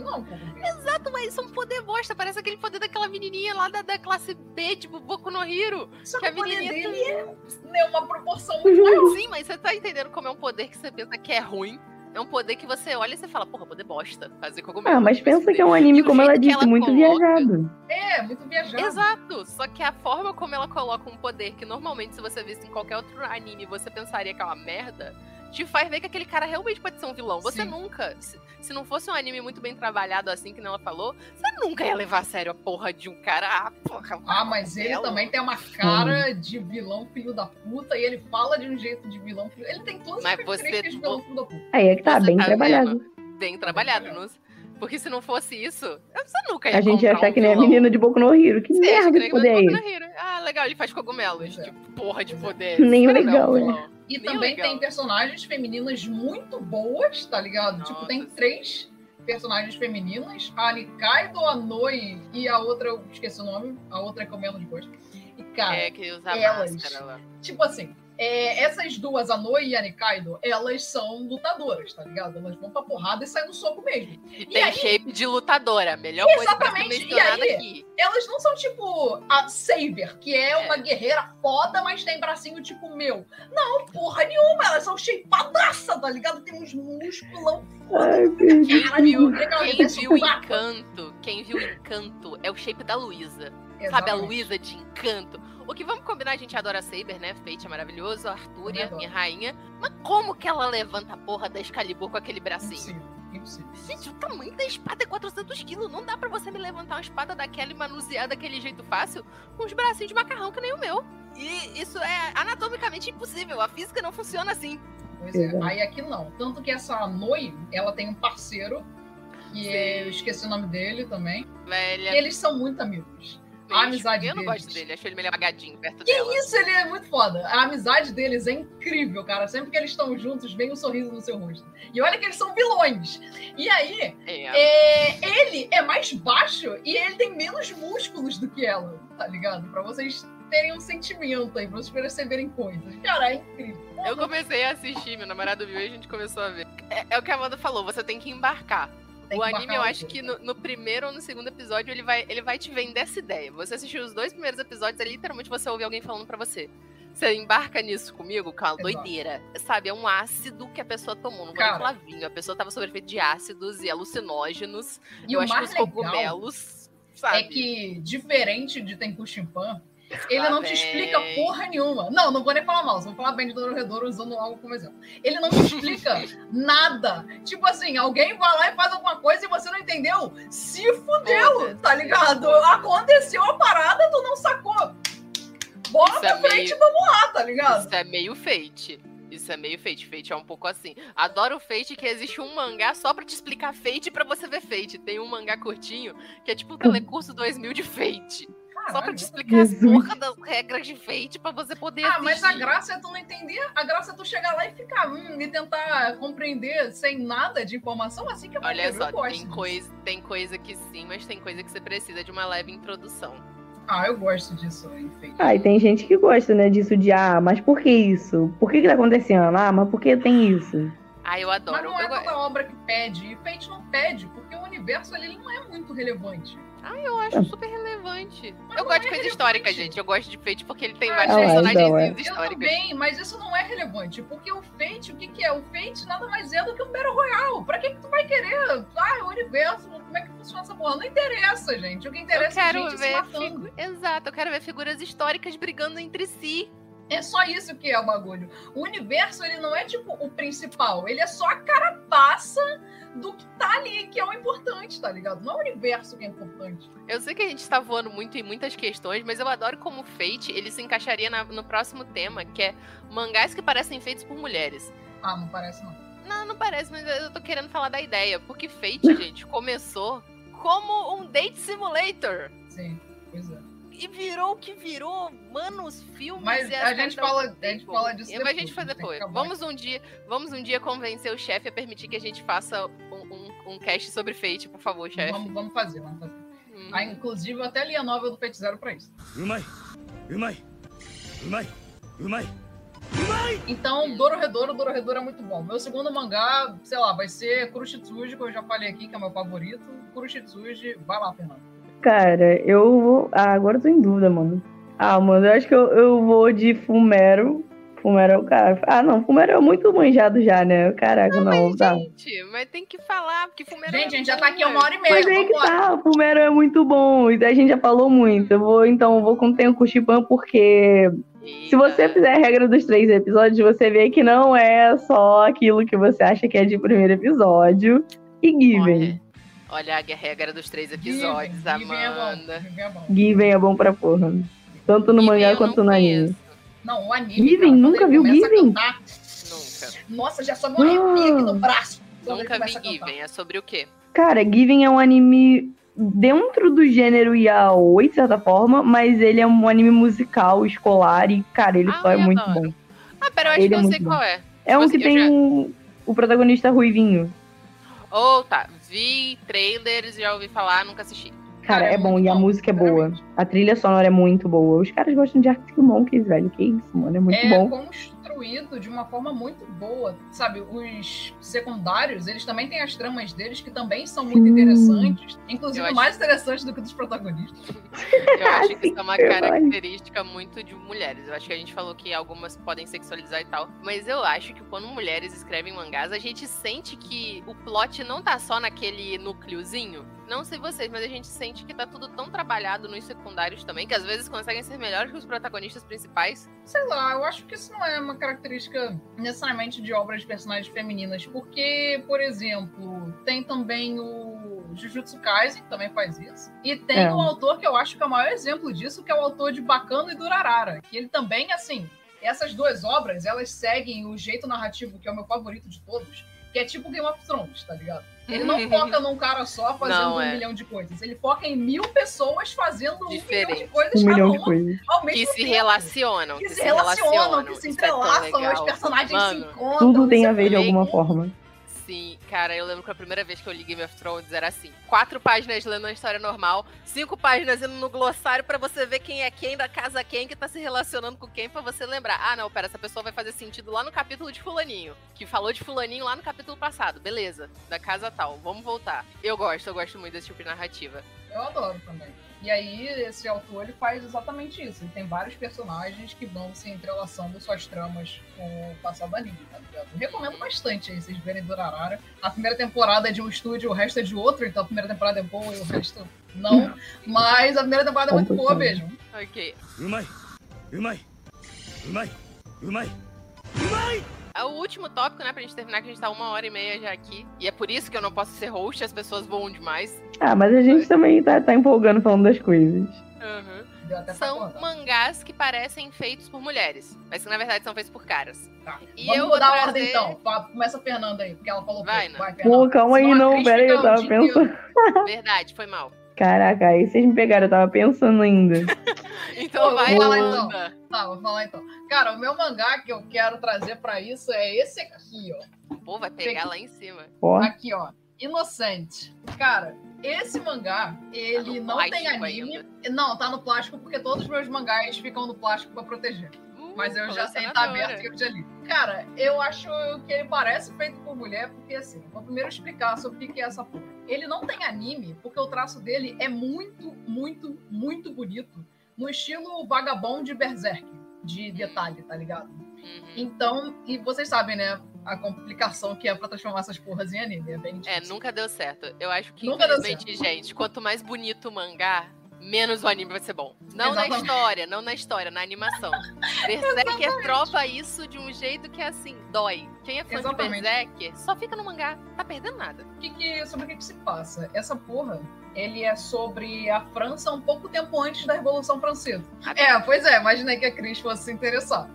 não é um cogumelo. Exato, mas isso é um poder bosta. Parece aquele poder daquela menininha lá da, da classe B, tipo Boku no Hero. Só Que que a menininha dele é, é uma proporção muito maior. Sim, mas você tá entendendo como é um poder que você pensa que é ruim. É um poder que você olha e você fala, porra, poder bosta. Fazer cogumelo. Ah, mas pensa que é um anime, como ela disse, ela muito coloca- viajado. É, muito viajado. Exato, só que a forma como ela coloca um poder que normalmente se você visse em qualquer outro anime você pensaria que é uma merda, te faz ver que aquele cara realmente pode ser um vilão. Você Sim. nunca, se, se não fosse um anime muito bem trabalhado assim que nem ela falou, você nunca ia levar a sério a porra de um cara. Ah, porra. Ah, mas ele Ela- também tem uma cara de vilão filho da puta e ele fala de um jeito de vilão filho. Ele tem todas as Mas você- características de vilão filho da puta. Aí é que tá, Você bem tá trabalhado. vendo? Bem trabalhado, não- porque se não fosse isso, você nunca ia A gente ia achar um que nem a vilão. menina de Boku no Hero. Que Sim, merda que de nem poder é esse? Ah, legal, ele faz cogumelo. Pois é. Tipo, porra de é. poder. Nem legal, é. é. vilão. E Nem também legal. tem personagens femininas muito boas, tá ligado? tipo, tem Nossa. três personagens femininas: a Nikaido, a Noi e a outra, eu esqueci o nome, a outra que eu menos gosto. E, cara, É, que usa elas- máscara lá. tipo assim, é, essas duas, a Noi e a Nikaido, elas são lutadoras, tá ligado? Elas vão pra porrada e saem no soco mesmo. E tem aí- shape de lutadora. Melhor coisa pra ser Exatamente, e aí- aqui. Elas não são tipo a Saber, que é uma É. guerreira foda, mas tem bracinho tipo meu. Não, porra nenhuma, elas são shapeadaça, tá ligado? Tem uns musculão Ai, meu Quem Caralho, viu, quem um vácuo. Encanto, quem viu Encanto é o shape da Luísa. Sabe, a Exatamente. Luísa de Encanto. O que vamos combinar, a gente adora a Saber, né? Fate é maravilhoso, a Artúria, minha rainha. Mas como que ela levanta a porra da Excalibur com aquele bracinho? Impossível, impossível. Gente, o tamanho da espada é 400 quilos. Não dá pra você me levantar uma espada daquela e manusear daquele jeito fácil com os bracinhos de macarrão que nem o meu. E isso é anatomicamente impossível. A física não funciona assim. Pois é, aí aqui não. Tanto que essa Noi, ela tem um parceiro, que eu esqueci o nome dele também, e Velha. eles são muito amigos. A amizade Eu não deles. gosto dele, acho ele meio apagadinho perto Que dela. isso, ele é muito foda. A amizade deles é incrível, cara. Sempre que eles estão juntos, vem um sorriso no seu rosto. E olha que eles são vilões. E aí, É. é, ele é mais baixo e ele tem menos músculos do que ela, tá ligado? Pra vocês terem um sentimento aí, pra vocês perceberem coisas. Cara, é incrível. Eu comecei a assistir, meu namorado viu e a gente começou a ver. É, é o que a Amanda falou, você tem que embarcar. Tem o anime, eu acho que no, no primeiro ou no segundo episódio, ele vai, ele vai te vender essa ideia. Você assistiu os dois primeiros episódios, é literalmente você ouvir alguém falando pra você. Você embarca nisso comigo, com a Exato. doideira. Sabe, é um ácido que a pessoa tomou. Não vou nem Cara. falar vinho. A pessoa tava sob efeito de ácidos e alucinógenos. E eu o acho que mais os legal cogumelos, sabe? é que, diferente de Tenku Chimpan, ele não te explica porra nenhuma. Não, não vou nem falar mal, vou falar bem de Dororedoro usando algo como exemplo. Ele não te explica nada. Tipo assim, alguém vai lá e faz alguma coisa e você não entendeu. Se fudeu, tá ligado? Aconteceu a parada, tu não sacou. Bola Isso pra é frente meio- e vamos lá, tá ligado? Isso é meio fate. Isso é meio fate. Fate é um pouco assim. Adoro o fate que existe um mangá só pra te explicar fate pra você ver fate. Tem um mangá curtinho que é tipo o Telecurso 2000 de fate. Só pra Caralho. te explicar as Jesus. porra das regras de fate pra você poder Ah, mas a assistir. graça é tu não entender. A graça é tu chegar lá e ficar hum, e tentar compreender sem nada de informação, assim que é Olha só, eu gosto tem coisa, tem coisa que sim, mas tem coisa que você precisa de uma leve introdução. Ah, eu gosto disso, enfim. Ah, e tem gente que gosta, né, disso de, ah, mas por que isso? Por que que tá acontecendo? Ah, mas por que tem isso? Ah, eu Mas adoro. não é toda obra que pede. E Fate não pede, porque o universo ali ele não é muito relevante. Ah, eu acho super relevante. Eu não gosto de é coisa histórica, gente. Eu gosto de Fate porque ele tem Ah, vários eu acho, personagens eu acho. Eu históricos. também, mas isso não é relevante, porque o Fate, o que, que é? O Fate nada mais é do que um Battle Royale. Pra que, que tu vai querer? Ah, o universo, como é que funciona essa porra? Não interessa, gente. O que Eu interessa é quero gente se ver matando. figu... Exato, eu quero ver figuras históricas brigando entre si. É só isso que é o bagulho. O universo, ele não é tipo o principal, ele é só a carapaça do que tá ali, que é o importante, tá ligado? Não é o universo que é importante. Eu sei que a gente tá voando muito em muitas questões, mas eu adoro como Fate ele se encaixaria na- no próximo tema, que é mangás que parecem feitos por mulheres. Ah, não parece não. Não, não parece, mas eu tô querendo falar da ideia. Porque Fate, gente, começou como um date simulator. Sim, pois é e virou o que virou, mano, os filmes. Mas a, a gente fala, a gente fala disso. Depois, a gente faz né? depois. Vamos um dia, vamos um dia convencer o chefe a permitir que a gente faça um, um, um cast sobre Fate, por favor, chefe. Vamos, vamos fazer, vamos fazer. Hum. Ah, inclusive, eu até li a novela do Fate Zero pra isso. Umai, umai, umai, umai. Então, Dororedoro, Dororedoro é muito bom. Meu segundo mangá, sei lá, vai ser Kurushitsuji, que eu já falei aqui, que é meu favorito. Kurushitsuji, vai lá, Fernando. Cara, eu vou. Ah, agora eu tô em dúvida, mano. Ah, mano, eu acho que eu, eu vou de Fumero. Fumero é o cara. Ah, não, Fumero é muito manjado já, né? Caraca, não, tá. Gente, mas tem que falar, porque Fumero Gente, é a gente já tá aqui uma hora e meia. Mas aí que tá, o Fumero é muito bom. E a gente já falou muito. Eu vou, então, eu vou com Tenko Shipan, porque se você Eita. fizer a regra dos três episódios, você vê que não é só aquilo que você acha que é de primeiro episódio. E Given. Olha, olha a regra dos três episódios, Given, é bom, Amanda. Given é bom. Given é bom pra porra. Tanto no Given mangá quanto no anime. Não, o anime. Given? Nunca viu Given? Nunca. nossa, já sobe um arrepio aqui no braço. quando ele Nunca vi. Given. É sobre o quê? Cara, Given é um anime dentro do gênero Yaoi, de certa forma, mas ele é um anime musical, escolar, e, cara, ele Ah, só é eu muito adoro. bom. Ah, pera, eu acho Ele que é eu muito sei bom. qual é. É um Tipo que assim, tem já- o protagonista ruivinho. Oh, tá. Vi trailers, já ouvi falar, nunca assisti. Cara, é é bom, e a bom, música é boa. A trilha sonora é muito boa. Os caras gostam de Arctic Monkeys, velho. Que isso, mano, é muito é bom. Construído de uma forma muito boa. Sabe, os secundários, eles também têm as tramas deles que também são muito Sim. interessantes. Inclusive, acho- mais interessantes do que dos protagonistas. Eu acho que isso é uma característica muito de mulheres. Eu acho que a gente falou que algumas podem sexualizar e tal. Mas eu acho que quando mulheres escrevem mangás, a gente sente que o plot não tá só naquele núcleozinho. Não sei vocês, mas a gente sente que tá tudo tão trabalhado nos secundários também, que às vezes conseguem ser melhores que os protagonistas principais. Sei lá, eu acho que isso não é uma característica necessariamente de obras de personagens femininas, porque, por exemplo, tem também o Jujutsu Kaisen, que também faz isso, e tem É. um autor que eu acho que é o maior exemplo disso, que é o autor de Bacano e Durarara, que ele também, assim, essas duas obras, elas seguem o jeito narrativo, que é o meu favorito de todos, que é tipo Game of Thrones, tá ligado? Ele não foca num cara só fazendo Não, um é. milhão de coisas, ele foca em mil pessoas fazendo um milhão de Diferente. coisas Um milhão de coisas. ao mesmo Que se tempo relacionam. que se relacionam, que se é entrelaçam, os personagens se Mano, encontram. Tudo tem isso a é ver de alguma forma. Sim, cara, eu lembro que a primeira vez que eu li Game of Thrones era assim: quatro páginas lendo a história normal, cinco páginas indo no glossário pra você ver quem é quem, da casa quem, que tá se relacionando com quem, pra você lembrar. Ah, não, pera, essa pessoa vai fazer sentido lá no capítulo de Fulaninho, que falou de Fulaninho lá no capítulo passado, beleza, da casa tal, vamos voltar. Eu gosto, eu gosto muito desse tipo de narrativa. Eu adoro também. E aí, esse autor ele faz exatamente isso. Ele tem vários personagens que vão se entrelaçando suas tramas com o passado anime, tá ligado? Eu recomendo bastante aí vocês verem Durarara. A primeira temporada é de um estúdio, o resto é de outro, então a primeira temporada é boa e o resto não. Mas a primeira temporada é muito boa mesmo. Ok. Umai! Umai! Umai! Umai! Umai! O último tópico, né, pra gente terminar, que a gente tá uma hora e meia já aqui. E é por isso que eu não posso ser host, as pessoas voam demais. Ah, mas a gente também tá, tá empolgando falando das coisas. Uhum. São mangás que parecem feitos por mulheres, mas que na verdade são feitos por caras. Tá. E Vamos eu vou mudar a trazer- ordem então. Começa a Fernanda aí, porque ela falou Vai, pouco. Vai, Pô, Fernanda. calma aí, a não, pera aí, eu tava pensando. Verdade, foi mal. Caraca, aí vocês me pegaram, eu tava pensando ainda. Então Pô, vai, vou falar Amanda. Tá, vou falar então. Cara, o meu mangá que eu quero trazer pra isso é esse aqui, ó. Pô, vai pegar lá em cima. Ó, Aqui, ó. Inocente. Cara, esse mangá, ele Tá não tem anime. Não, tá no plástico porque todos os meus mangás ficam no plástico pra proteger. Mas eu já sei, tá aberto e eu já li. Cara, eu acho que ele parece feito por mulher, porque assim, vou primeiro explicar sobre o que é essa porra. Ele não tem anime, porque o traço dele é muito, muito, muito bonito. No estilo vagabond de Berserk, de detalhe, tá ligado? Uhum. Então, e vocês sabem, né? A complicação que é pra transformar essas porras em anime. É bem É, nunca deu certo. Eu acho que, Nunca deu infelizmente, gente, quanto mais bonito o mangá, menos o anime vai ser bom. Não na Exatamente. história, não na história, na animação. Berserker tropa isso de um jeito que, assim, dói. Quem é fã Exatamente. de Berserker só fica no mangá, tá perdendo nada. O que que- sobre o que, que se passa? Essa porra, ele é sobre a França um pouco tempo antes da Revolução Francesa. É, pois é, imaginei que a Cris fosse se interessar.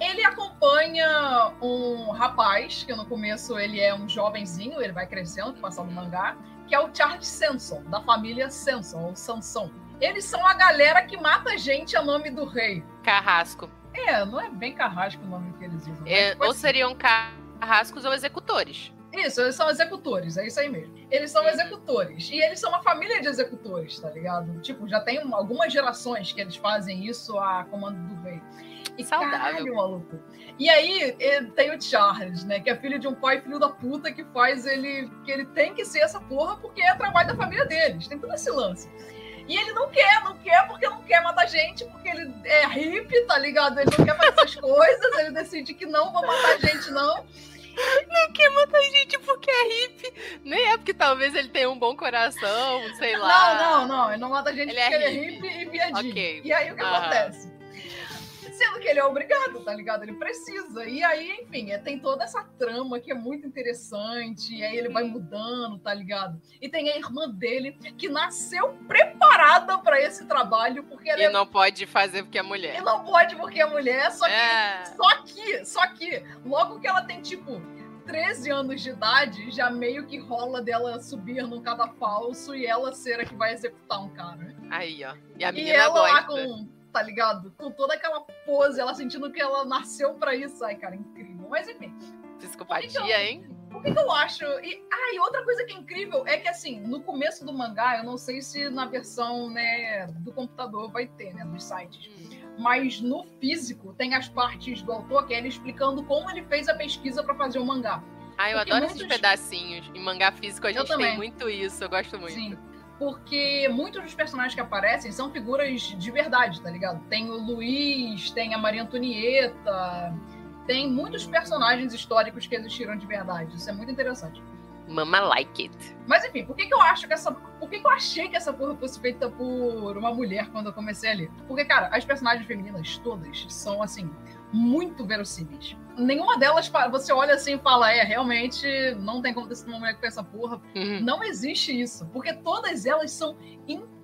Ele acompanha um rapaz, que no começo ele é um jovenzinho, ele vai crescendo, passando no mangá, que é o Charles Sanson, da família Sanson, ou Sansão. Eles são a galera que mata gente a nome do rei. Carrasco. É, não é bem carrasco o nome que eles usam. É, ou assim. seriam carrascos ou executores. Isso, eles são executores, é isso aí mesmo. Eles são Uhum. executores. E eles são uma família de executores, tá ligado? Tipo, já tem um- algumas gerações que eles fazem isso a comando do rei. E Saudável. maluco. E aí tem o Charles, né? Que é filho de um pai filho da puta que faz ele. que ele tem que ser essa porra porque é trabalho da família deles. Tem todo esse lance. E ele não quer, não quer porque não quer matar gente, porque ele é hippie, tá ligado? Ele não quer fazer essas coisas, ele decide que não vou matar gente, não. Não quer matar gente porque é hippie. Nem é porque talvez ele tenha um bom coração, sei lá. Não, não, não. Ele não mata gente Ele é porque ele é hippie. e viadinho. Ok. E aí o que acontece? Sendo que ele é obrigado, tá ligado? Ele precisa. E aí, enfim, é- tem toda essa trama que é muito interessante. E aí ele vai mudando, tá ligado? E tem a irmã dele que nasceu preparada pra esse trabalho, porque ela E é... não pode fazer porque é e mulher. não pode porque é mulher, só que É. só que, só que, logo que ela tem, tipo, 13 anos de idade, já meio que rola dela subir num cadafalso e ela ser a que vai executar um cara. Aí, ó. E a E menina ela lá gosta. com, tá ligado? Com toda aquela pose, ela sentindo que ela nasceu pra isso. Ai, cara, incrível. Mas enfim, Psicopatia, hein? o que, que eu acho? E, ah, e outra coisa que é incrível é que, assim, no começo do mangá, eu não sei se na versão, né, do computador vai ter, né, dos sites. Mas no físico tem as partes do autor que é ele explicando como ele fez a pesquisa pra fazer o mangá. Ah, eu Porque adoro esses muitos- pedacinhos. Em mangá físico a gente tem muito isso, eu gosto muito. Sim. Porque muitos dos personagens que aparecem são figuras de verdade, tá ligado? Tem o Luiz, tem a Maria Antonieta, tem muitos personagens históricos que existiram de verdade. Isso é muito interessante. Mama like it. Mas enfim, por que, que eu acho que essa. Por que, que eu achei que essa porra fosse feita por uma mulher quando eu comecei a ler? Porque, cara, as personagens femininas todas são, assim, muito verossímeis. Nenhuma delas você olha assim e fala, é, realmente não tem como ter sido uma mulher que fez essa porra. Uhum. Não existe isso. Porque todas elas são incríveis,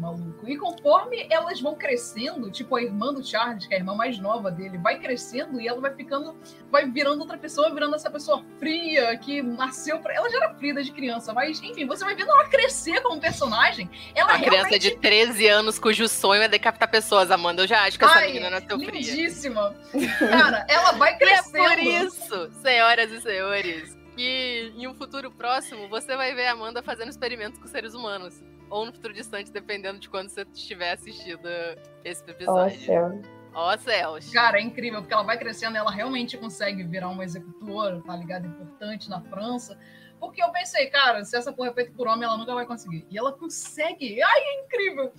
maluco. E conforme elas vão crescendo, tipo a irmã do Charles, que é a irmã mais nova dele, vai crescendo e ela vai ficando, vai virando outra pessoa, virando essa pessoa fria que nasceu pra. Ela já era fria desde criança, mas enfim, você vai vendo ela crescer como personagem. Ela Uma criança realmente de 13 anos cujo sonho é decapitar pessoas, Amanda. Eu já acho que essa Ai, menina nasceu fria. lindíssima. Cara, ela vai E é crescendo. por isso, senhoras e senhores, que em um futuro próximo você vai ver a Amanda fazendo experimentos com seres humanos. Ou no futuro distante, dependendo de quando você estiver assistindo esse episódio. céu. Ó céus. Cara, é incrível, porque ela vai crescendo, ela realmente consegue virar uma executora, tá ligado? Importante na França. Porque eu pensei, cara, se essa porra é feita por homem, ela nunca vai conseguir. E ela consegue. Ai, é incrível.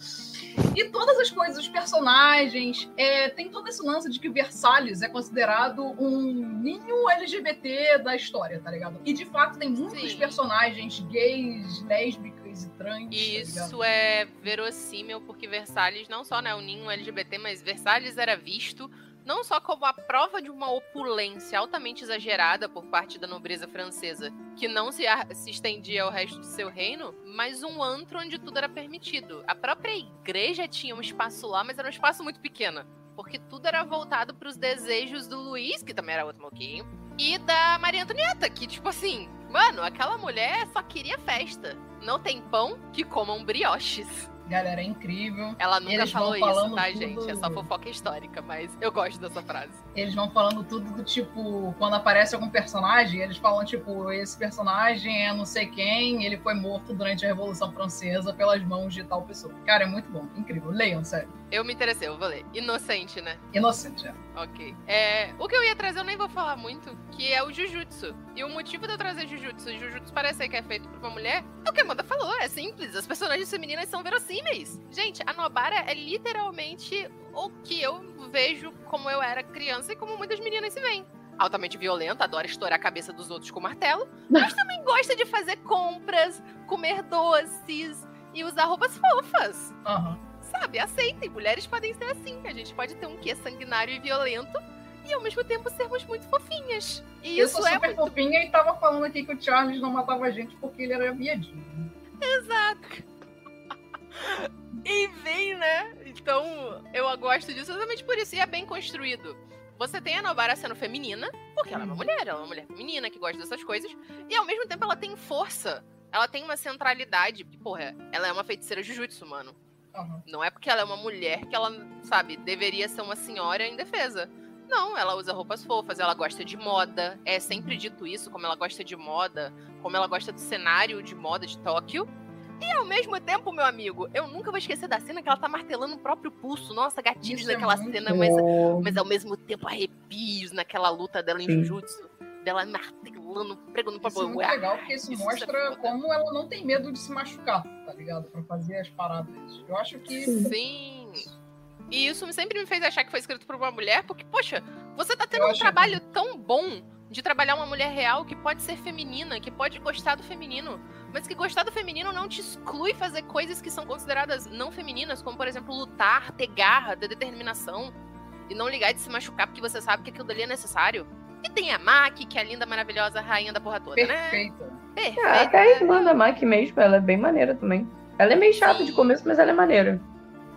E todas as coisas, os personagens, é, tem todo esse lance de que Versalhes é considerado um ninho LGBT da história, tá ligado? E de fato tem muitos Sim. personagens gays, lésbicas trans. tá isso é verossímil porque Versalhes, não só né, o ninho LGBT, mas Versalhes era visto não só como a prova de uma opulência altamente exagerada por parte da nobreza francesa, que não se, se estendia ao resto do seu reino, mas um antro onde tudo era permitido. A própria igreja tinha um espaço lá, mas era um espaço muito pequeno. Porque tudo era voltado para os desejos do Luiz, que também era outro moquinho, e da Maria Antonieta, que, tipo assim, mano, aquela mulher só queria festa. Não tem pão que comam brioches. Galera, é incrível. Ela nunca Eles falou isso, tá, tudo- gente? É só fofoca histórica, mas eu gosto dessa frase. Eles vão falando tudo do tipo, quando aparece algum personagem, eles falam, tipo, esse personagem é não sei quem, ele foi morto durante a Revolução Francesa pelas mãos de tal pessoa. Cara, é muito bom, incrível. Leiam, sério. Eu me interessei, eu vou ler. Inocente, né? Inocente, é. Ok. É, o que eu ia trazer eu nem vou falar muito, que é o Jujutsu. E o motivo de eu trazer Jujutsu, Jujutsu parecer que é feito por uma mulher, é o que a Amanda falou, é simples. As personagens femininas são verossímeis. Gente, a Nobara é literalmente o que eu vejo como eu era criança e como muitas meninas se veem. Altamente violenta, adora estourar a cabeça dos outros com martelo, mas também gosta de fazer compras, comer doces, e usar roupas fofas. Aham. Sabe? Aceitem. Mulheres podem ser assim. A gente pode ter um quê sanguinário e violento e ao mesmo tempo sermos muito fofinhas. E Eu isso sou é super muito fofinha e tava falando aqui que o Charles não matava a gente porque ele era viadinho. Exato. E vem, né? Então, eu gosto disso exatamente por isso. E é bem construído. Você tem a Nobara sendo feminina, porque ela é uma mulher, ela é uma mulher feminina que gosta dessas coisas. E ao mesmo tempo ela tem força. Ela tem uma centralidade. Porque, porra, ela é uma feiticeira Jujutsu, mano. Aham. Não é porque ela é uma mulher que ela, sabe, deveria ser uma senhora em defesa. Não, ela usa roupas fofas, ela gosta de moda. É sempre dito isso, como ela gosta de moda, como ela gosta do cenário de moda de Tóquio. E ao mesmo tempo, meu amigo, eu nunca vou esquecer da cena que ela tá martelando o próprio pulso. Nossa, gatilhos Isso é naquela muito cena, mas, mas ao mesmo tempo arrepios naquela luta dela em Sim. Jujutsu. Dela martelando, pregando pra Isso é muito legal, porque isso, isso é mostra foda. como ela não tem medo de se machucar, tá ligado? Pra fazer as paradas. Eu acho que. Sim. E isso sempre me fez achar que foi escrito por uma mulher, porque, poxa, você tá tendo Eu um trabalho tão bom de trabalhar uma mulher real que pode ser feminina, que pode gostar do feminino, mas que gostar do feminino não te exclui fazer coisas que são consideradas não femininas, como, por exemplo, lutar, ter garra, ter determinação, e não ligar de se machucar porque você sabe que aquilo dali é necessário. E tem a Maki, que é a linda, maravilhosa rainha da porra toda, né? Perfeita. Perfeita. Ah, até a né? irmã da Maki mesmo, ela é bem maneira também. Ela é meio chata de Sim. começo, mas ela é maneira.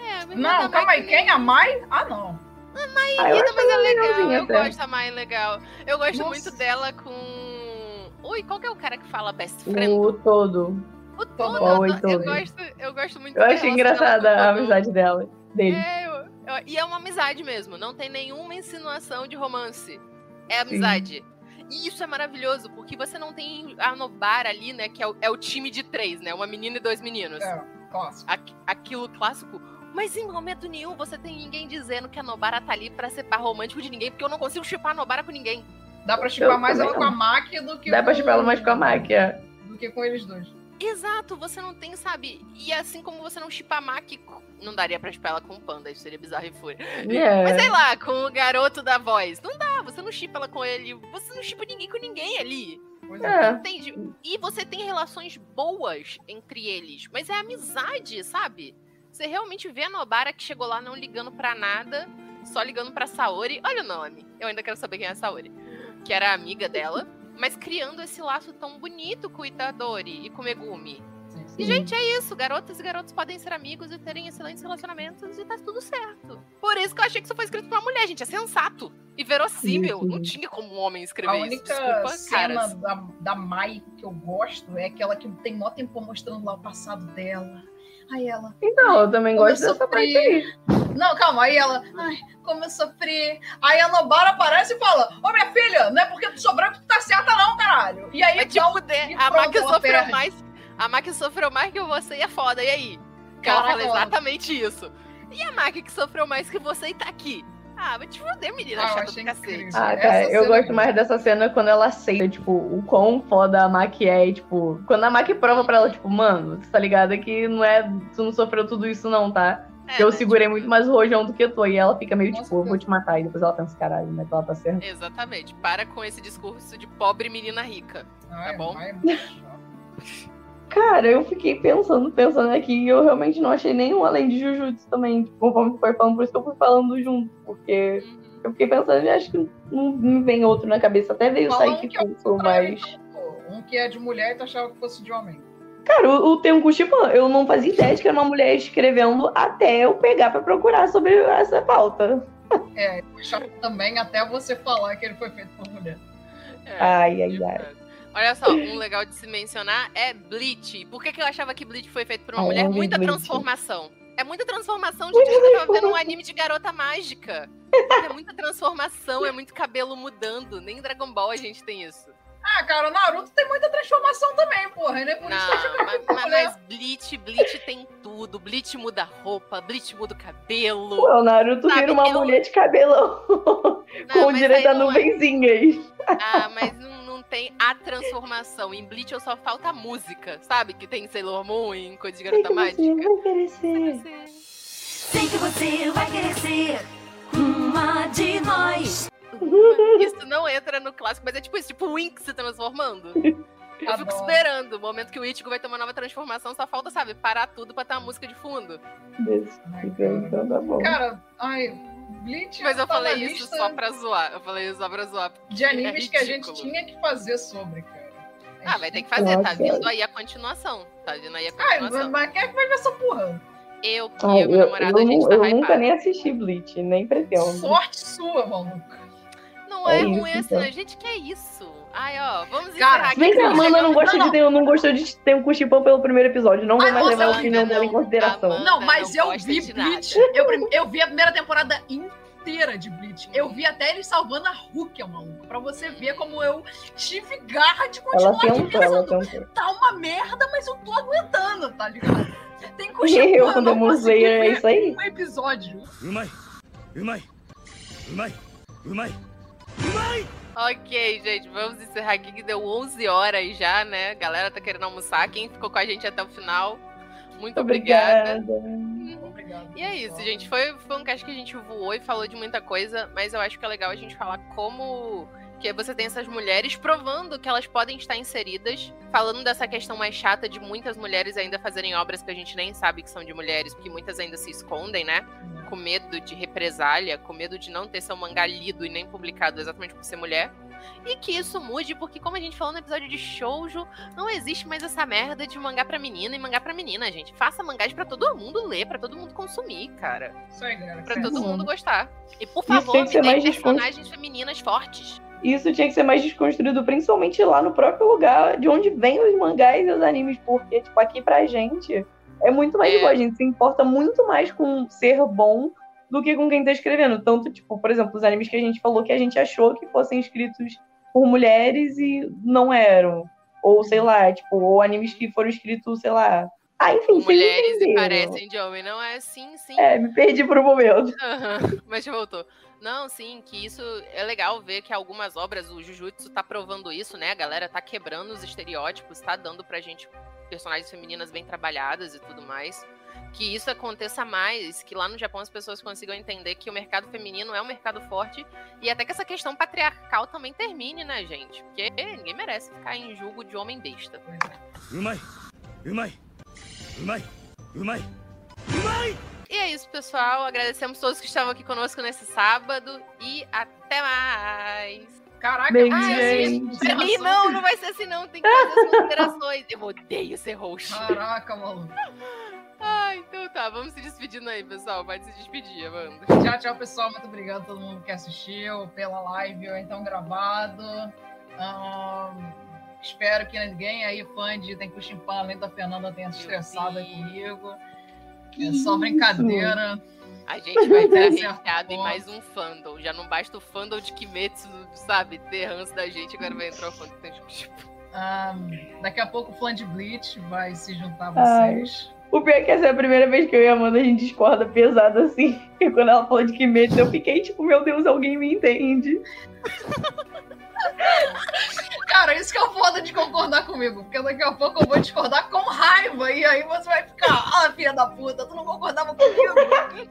É, mas Não, calma aí, que quem? A Mai? Ah, não. Ah, eu Ida, acho mas é ela legal. legalzinha Eu até. gosto da Mai legal. Eu gosto Nossa. muito dela com. Ui, qual que é o cara que fala best friend? O todo. O Todo. Oi, eu, Todo. gosto, eu gosto muito Eu relação engraçada a amizade dela, dele. É, eu- eu- e é uma amizade mesmo. Não tem nenhuma insinuação de romance. É amizade. E isso é maravilhoso, porque você não tem a Nobara ali, né? Que é o, é o time de três, né? Uma menina e dois meninos. É, clássico. Aqu- aquilo clássico. Mas em momento nenhum você tem ninguém dizendo que a Nobara tá ali pra ser par romântico de ninguém, porque eu não consigo chipar a Nobara com ninguém. Dá pra chipar Eu mais ela com não. a Maki do que Dá pra com... chipar ela mais com a Maki, é. Do que com eles dois. Exato, você não tem, sabe? E assim como você não chipa a Maki, com- não daria pra chipar ela com o Panda, isso seria bizarro e fúria. É. Mas sei lá, com o garoto da voz. Não dá, você não chipa ela com ele, você não chipa ninguém com ninguém ali. É. É. Entende? E você tem relações boas entre eles, mas é amizade, sabe? Você realmente vê a Nobara que chegou lá não ligando pra nada, só ligando pra Saori. Olha o nome, eu ainda quero saber quem é a Saori. Que era amiga dela, mas criando esse laço tão bonito com o Itadori e com o Megumi. Sim, sim. E, gente, é isso. Garotas e garotos podem ser amigos e terem excelentes relacionamentos e tá tudo certo. Por isso que eu achei que isso foi escrito por uma mulher, gente. É sensato. E verossímil. Sim, sim. Não tinha como um homem escrever A isso. única Desculpa, cena caras. da, da Mai que eu gosto é aquela que tem mó tempo mostrando lá o passado dela. Aí ela. Então, eu também gosto eu dessa parte aí. Não, calma, aí ela. Ai, como eu sofri. Aí a Nobara aparece e fala: Ô minha filha, não é porque tu sou branco que tu tá certa, não, caralho. E aí É dá um- tipo, de- e a ela sofreu perde. mais. A Maki sofreu mais que você e é foda. E aí? Que ela Caraca, fala exatamente isso. E a Maki que sofreu mais que você e tá aqui. Ah, vai te foder, menina Ah, chata achei do cacete. incrível. Ah, Essa cara, eu cena gosto é mais dessa cena quando ela aceita, tipo, o quão foda a Maki é. E, tipo, quando a Maki prova pra ela, tipo, mano, tu tá ligado que não é. Tu não sofreu tudo isso, não, tá? É, eu né, segurei tipo, muito mais o rojão do que tu. E ela fica meio, Nossa, tipo, eu vou te matar. E depois ela pensa, caralho, né? Que ela tá certa. Exatamente. Para com esse discurso de pobre menina rica. Ai, Tá bom? É muito chato. Cara, eu fiquei pensando, pensando aqui, e eu realmente não achei nenhum além de Jujutsu também, tipo, conforme tu foi falando, por isso que eu fui falando junto, porque Uhum. eu fiquei pensando e acho que não me vem outro na cabeça, até veio sair que eu curso, pra mas. Pô, Um que é de mulher e tu achava que fosse de homem. Cara, o, o Tenku Shipan, eu não fazia ideia de que era uma mulher escrevendo até eu pegar pra procurar sobre essa pauta. É, chato também até você falar que ele foi feito por mulher. É, Ai, ai, tipo, ai. Olha só, um legal de se mencionar é Bleach. Por que, que eu achava que Bleach foi feito por uma Ah, mulher? eu vi Muita Bleach. transformação. É muita transformação, gente. Eu tava vendo um anime de garota mágica. É muita transformação, é muito cabelo mudando. Nem em Dragon Ball a gente tem isso. Ah, cara, Naruto tem muita transformação também, porra. Nem por isso que eu Não, mas, mas, Bleach, Bleach tem tudo. Bleach muda roupa, Bleach muda o cabelo. Pô, o Naruto Sabe, vira uma eu- mulher de cabelão Não, com direito aí a não é- nuvenzinhas. Ah, mas não, não tem a transformação. Em Bleach eu só falta a música, sabe? Que tem Sailor Moon em Coisa de Sei Garota que você Mágica. vai querer ser. Sei que você vai querer ser uma de nós. Isso não entra no clássico, mas é tipo isso, tipo o Wink se transformando. Eu fico esperando o momento que o Ichigo vai ter uma nova transformação, só falta, sabe, parar tudo pra ter uma música de fundo. Ai, Então, tá bom. Cara, ai, Bleach Mas eu tá falei isso lista só pra zoar. Eu falei isso só pra zoar. de animes é que a gente tinha que fazer sobre, cara. Ah, vai ter que fazer, tá Nossa. vindo aí a continuação. Tá vindo aí a Ai, continuação. mas quem é que vai ver essa porra? Eu, que Ai, eu, meu eu, namorado, eu a gente tá eu nunca hypado. nem assisti Bleach, nem pretendo. Sorte sua, maluco não é, é ruim isso, assim. Então. Gente, que é isso? Ai, ó, vamos Cara, encerrar aqui. Se a Amanda não, gosta não, de ter, não gostou de ter um cuchipão pelo primeiro episódio. Não vou mais levar a opinião dela em consideração. Não, mas não eu vi Bleach. Eu, eu vi a primeira temporada inteira de Bleach. Eu vi até ele salvando a Hulk, mano. Pra você ver como eu tive garra de continuar aqui um Tá uma merda, mas eu tô aguentando, tá ligado? Tem cochipão. Eu, quando eu musei, é isso aí. Um episódio. Umai, umai, umai, umai. Ok, gente, vamos encerrar aqui que deu 11 horas já, né? A galera tá querendo almoçar. Quem ficou com a gente até o final, muito obrigada. obrigada. Obrigado, e é isso, gente. Foi, foi um cast que a gente voou e falou de muita coisa, mas eu acho que é legal a gente falar como que você tem essas mulheres provando que elas podem estar inseridas, falando dessa questão mais chata de muitas mulheres ainda fazerem obras que a gente nem sabe que são de mulheres, porque muitas ainda se escondem, né? Com medo de represália, com medo de não ter seu mangá lido e nem publicado exatamente por ser mulher. E que isso mude, porque como a gente falou no episódio de Shoujo, não existe mais essa merda de mangá pra menina e mangá pra menina, gente. Faça mangás pra todo mundo ler, pra todo mundo consumir, cara. Isso aí, galera. Pra todo Uhum. mundo gostar. E por favor, tem me dê mais personagens femininas fortes. Isso tinha que ser mais desconstruído, principalmente lá no próprio lugar de onde vêm os mangás e os animes, porque, tipo, aqui pra gente é muito mais É. igual. A gente se importa muito mais com ser bom do que com quem tá escrevendo. Tanto, tipo, por exemplo, os animes que a gente falou que a gente achou que fossem escritos por mulheres e não eram. Ou, sei lá, tipo, ou animes que foram escritos, sei lá. Ah, enfim, Mulheres e parecem de homem. Não é assim, sim. É, me perdi por um momento. Aham, Mas voltou. Não, sim, que isso é legal ver que algumas obras, o Jujutsu tá provando isso, né? A galera tá quebrando os estereótipos, tá dando pra gente personagens femininas bem trabalhadas e tudo mais. Que isso aconteça mais, que lá no Japão as pessoas consigam entender que o mercado feminino é um mercado forte e até que essa questão patriarcal também termine, né, gente? Porque ninguém merece ficar em julgo de homem besta. Umai! Umai! Umai! Umai! Umai! E é isso, pessoal. Agradecemos todos que estavam aqui conosco nesse sábado e até mais! Caraca, Bem, mas gente. assim, Ih, não, não vai ser assim não, tem que fazer as considerações. Eu odeio ser host. Caraca, maluco. Ah, então tá, vamos se despedindo aí, pessoal. Pode se despedir, Amanda. Tchau, tchau, pessoal. Muito obrigado a todo mundo que assistiu pela live ou então gravado. Ahn, espero que ninguém aí, fã de Tem Cuchimpã, além da Fernanda, tenha se estressado aí comigo. É só brincadeira. A gente vai ter arrepiado em mais um fandom. Já não basta o fandom de Kimetsu, sabe, ter ranço da gente, agora vai entrar o fandom de tipo. Ahn, daqui a pouco o fã de Bleach vai se juntar a Ai. vocês. O pior é que essa é a primeira vez que eu e a Amanda a gente discorda pesado assim. E quando ela falou de Kimetsu, eu fiquei tipo, meu Deus, alguém me entende. Cara, isso que é o foda de concordar comigo. Porque daqui a pouco eu vou discordar com raiva. E aí você vai ficar, ah, filha da puta, tu não concordava comigo.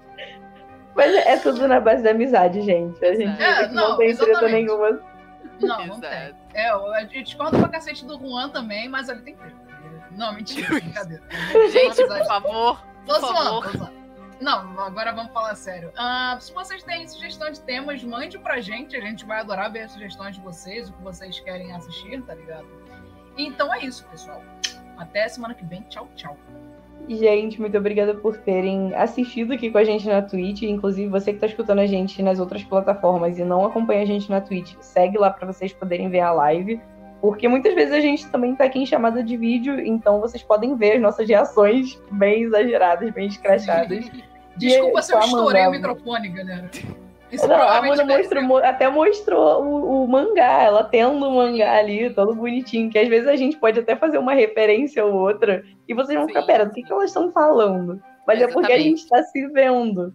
Mas é tudo na base da amizade, gente. A gente É, não, não, tem treta nenhuma. Não, não tem. É, eu, discordo pra cacete do Juan também, mas ele tem treta. Não, mentira, brincadeira. Gente, por favor, Tô por zoando, favor. tô zoando. Não, agora vamos falar sério. Ah, se vocês têm sugestão de temas, mande pra gente. A gente vai adorar ver as sugestões de vocês, o que vocês querem assistir, tá ligado? Então é isso, pessoal. Até semana que vem. Tchau, tchau. Gente, muito obrigada por terem assistido aqui com a gente na Twitch. Inclusive, você que tá escutando a gente nas outras plataformas e não acompanha a gente na Twitch, segue lá para vocês poderem ver a live. Porque muitas vezes a gente também tá aqui em chamada de vídeo, então vocês podem ver as nossas reações bem exageradas, bem escrachadas. Desculpa E se eu estourei o microfone, galera. Isso Não, a provavelmente Amanda mostrou, até mostrou o, o mangá, ela tendo o mangá ali, todo bonitinho, que às vezes a gente pode até fazer uma referência ou outra, e vocês vão ficar, Sim, pera, do que, que elas estão falando? Mas é porque a Exatamente. gente tá se vendo.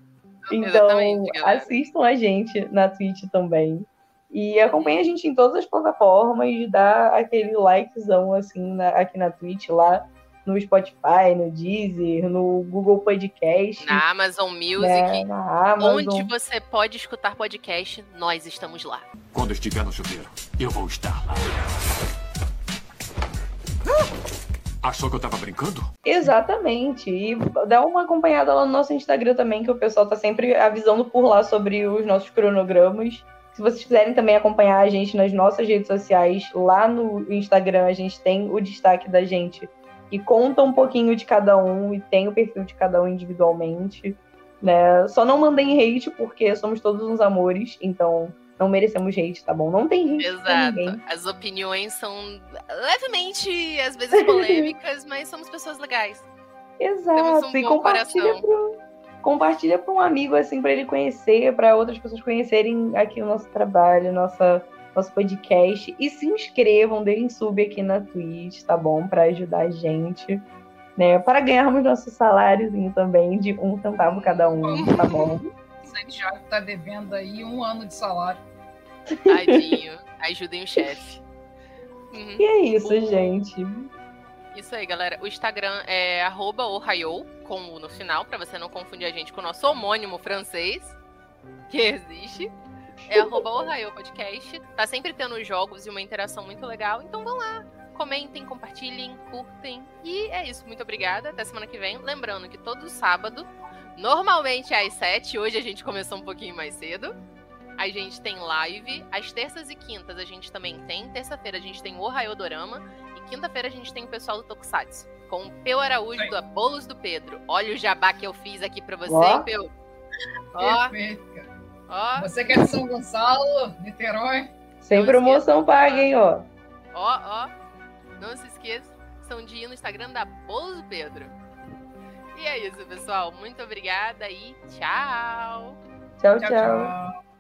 Então, Exatamente, assistam a gente na Twitch também. E acompanhem a gente em todas as plataformas, dá aquele likezão assim na- aqui na Twitch, lá no Spotify, no Deezer, no Google Podcast, Na Amazon Music, né, na Amazon. onde você pode escutar podcast, nós estamos lá. Quando estiver no chuveiro, eu vou estar lá. Achou que eu tava brincando? Exatamente. E dá uma acompanhada lá no nosso Instagram também, que o pessoal tá sempre avisando por lá sobre os nossos cronogramas. Se vocês quiserem também acompanhar a gente nas nossas redes sociais, lá no Instagram a gente tem o destaque da gente que conta um pouquinho de cada um e tem o perfil de cada um individualmente. Né? Só não mandem hate, porque somos todos uns amores, então não merecemos hate, tá bom? Não tem hate. Exato. As opiniões são levemente, às vezes, polêmicas, mas somos pessoas legais. Exato. um e compartilha pro, compartilha para um amigo, assim, para ele conhecer, para outras pessoas conhecerem aqui o nosso trabalho, nossa, nosso podcast. E se inscrevam, deem sub aqui na Twitch, tá bom? Para ajudar a gente. Né, para ganharmos nosso saláriozinho também de um centavo cada um, tá bom? Já tá devendo aí um ano de salário. Tadinho. Ajudem o chefe. Uhum. E é isso, gente. Isso aí, galera. O Instagram é arroba ohio, com o no final, pra você não confundir a gente com o nosso homônimo francês, que existe. É arroba ohio podcast. Tá sempre tendo jogos e uma interação muito legal, então vão lá. Comentem, compartilhem, curtem. E é isso. Muito obrigada. Até semana que vem. Lembrando que todo sábado, normalmente é às 7, hoje a gente começou um pouquinho mais cedo. A gente tem live. Às terças e quintas a gente também tem. Terça-feira a gente tem o Ohio Dorama. E quinta-feira a gente tem o pessoal do Tokusatsu. Com o Peu Araújo Sim. do Bolos do Pedro. Olha o jabá que eu fiz aqui pra você, Ó. Peu. Ó, Perfeito, cara. Ó, Você que é de São Gonçalo, Niterói, Sem Não promoção esqueça. paga, hein, ó. ó, ó. Não se esqueça, são de ir no Instagram da Bolos Pedro. E é isso, pessoal. Muito obrigada e tchau! tchau. tchau, tchau. tchau.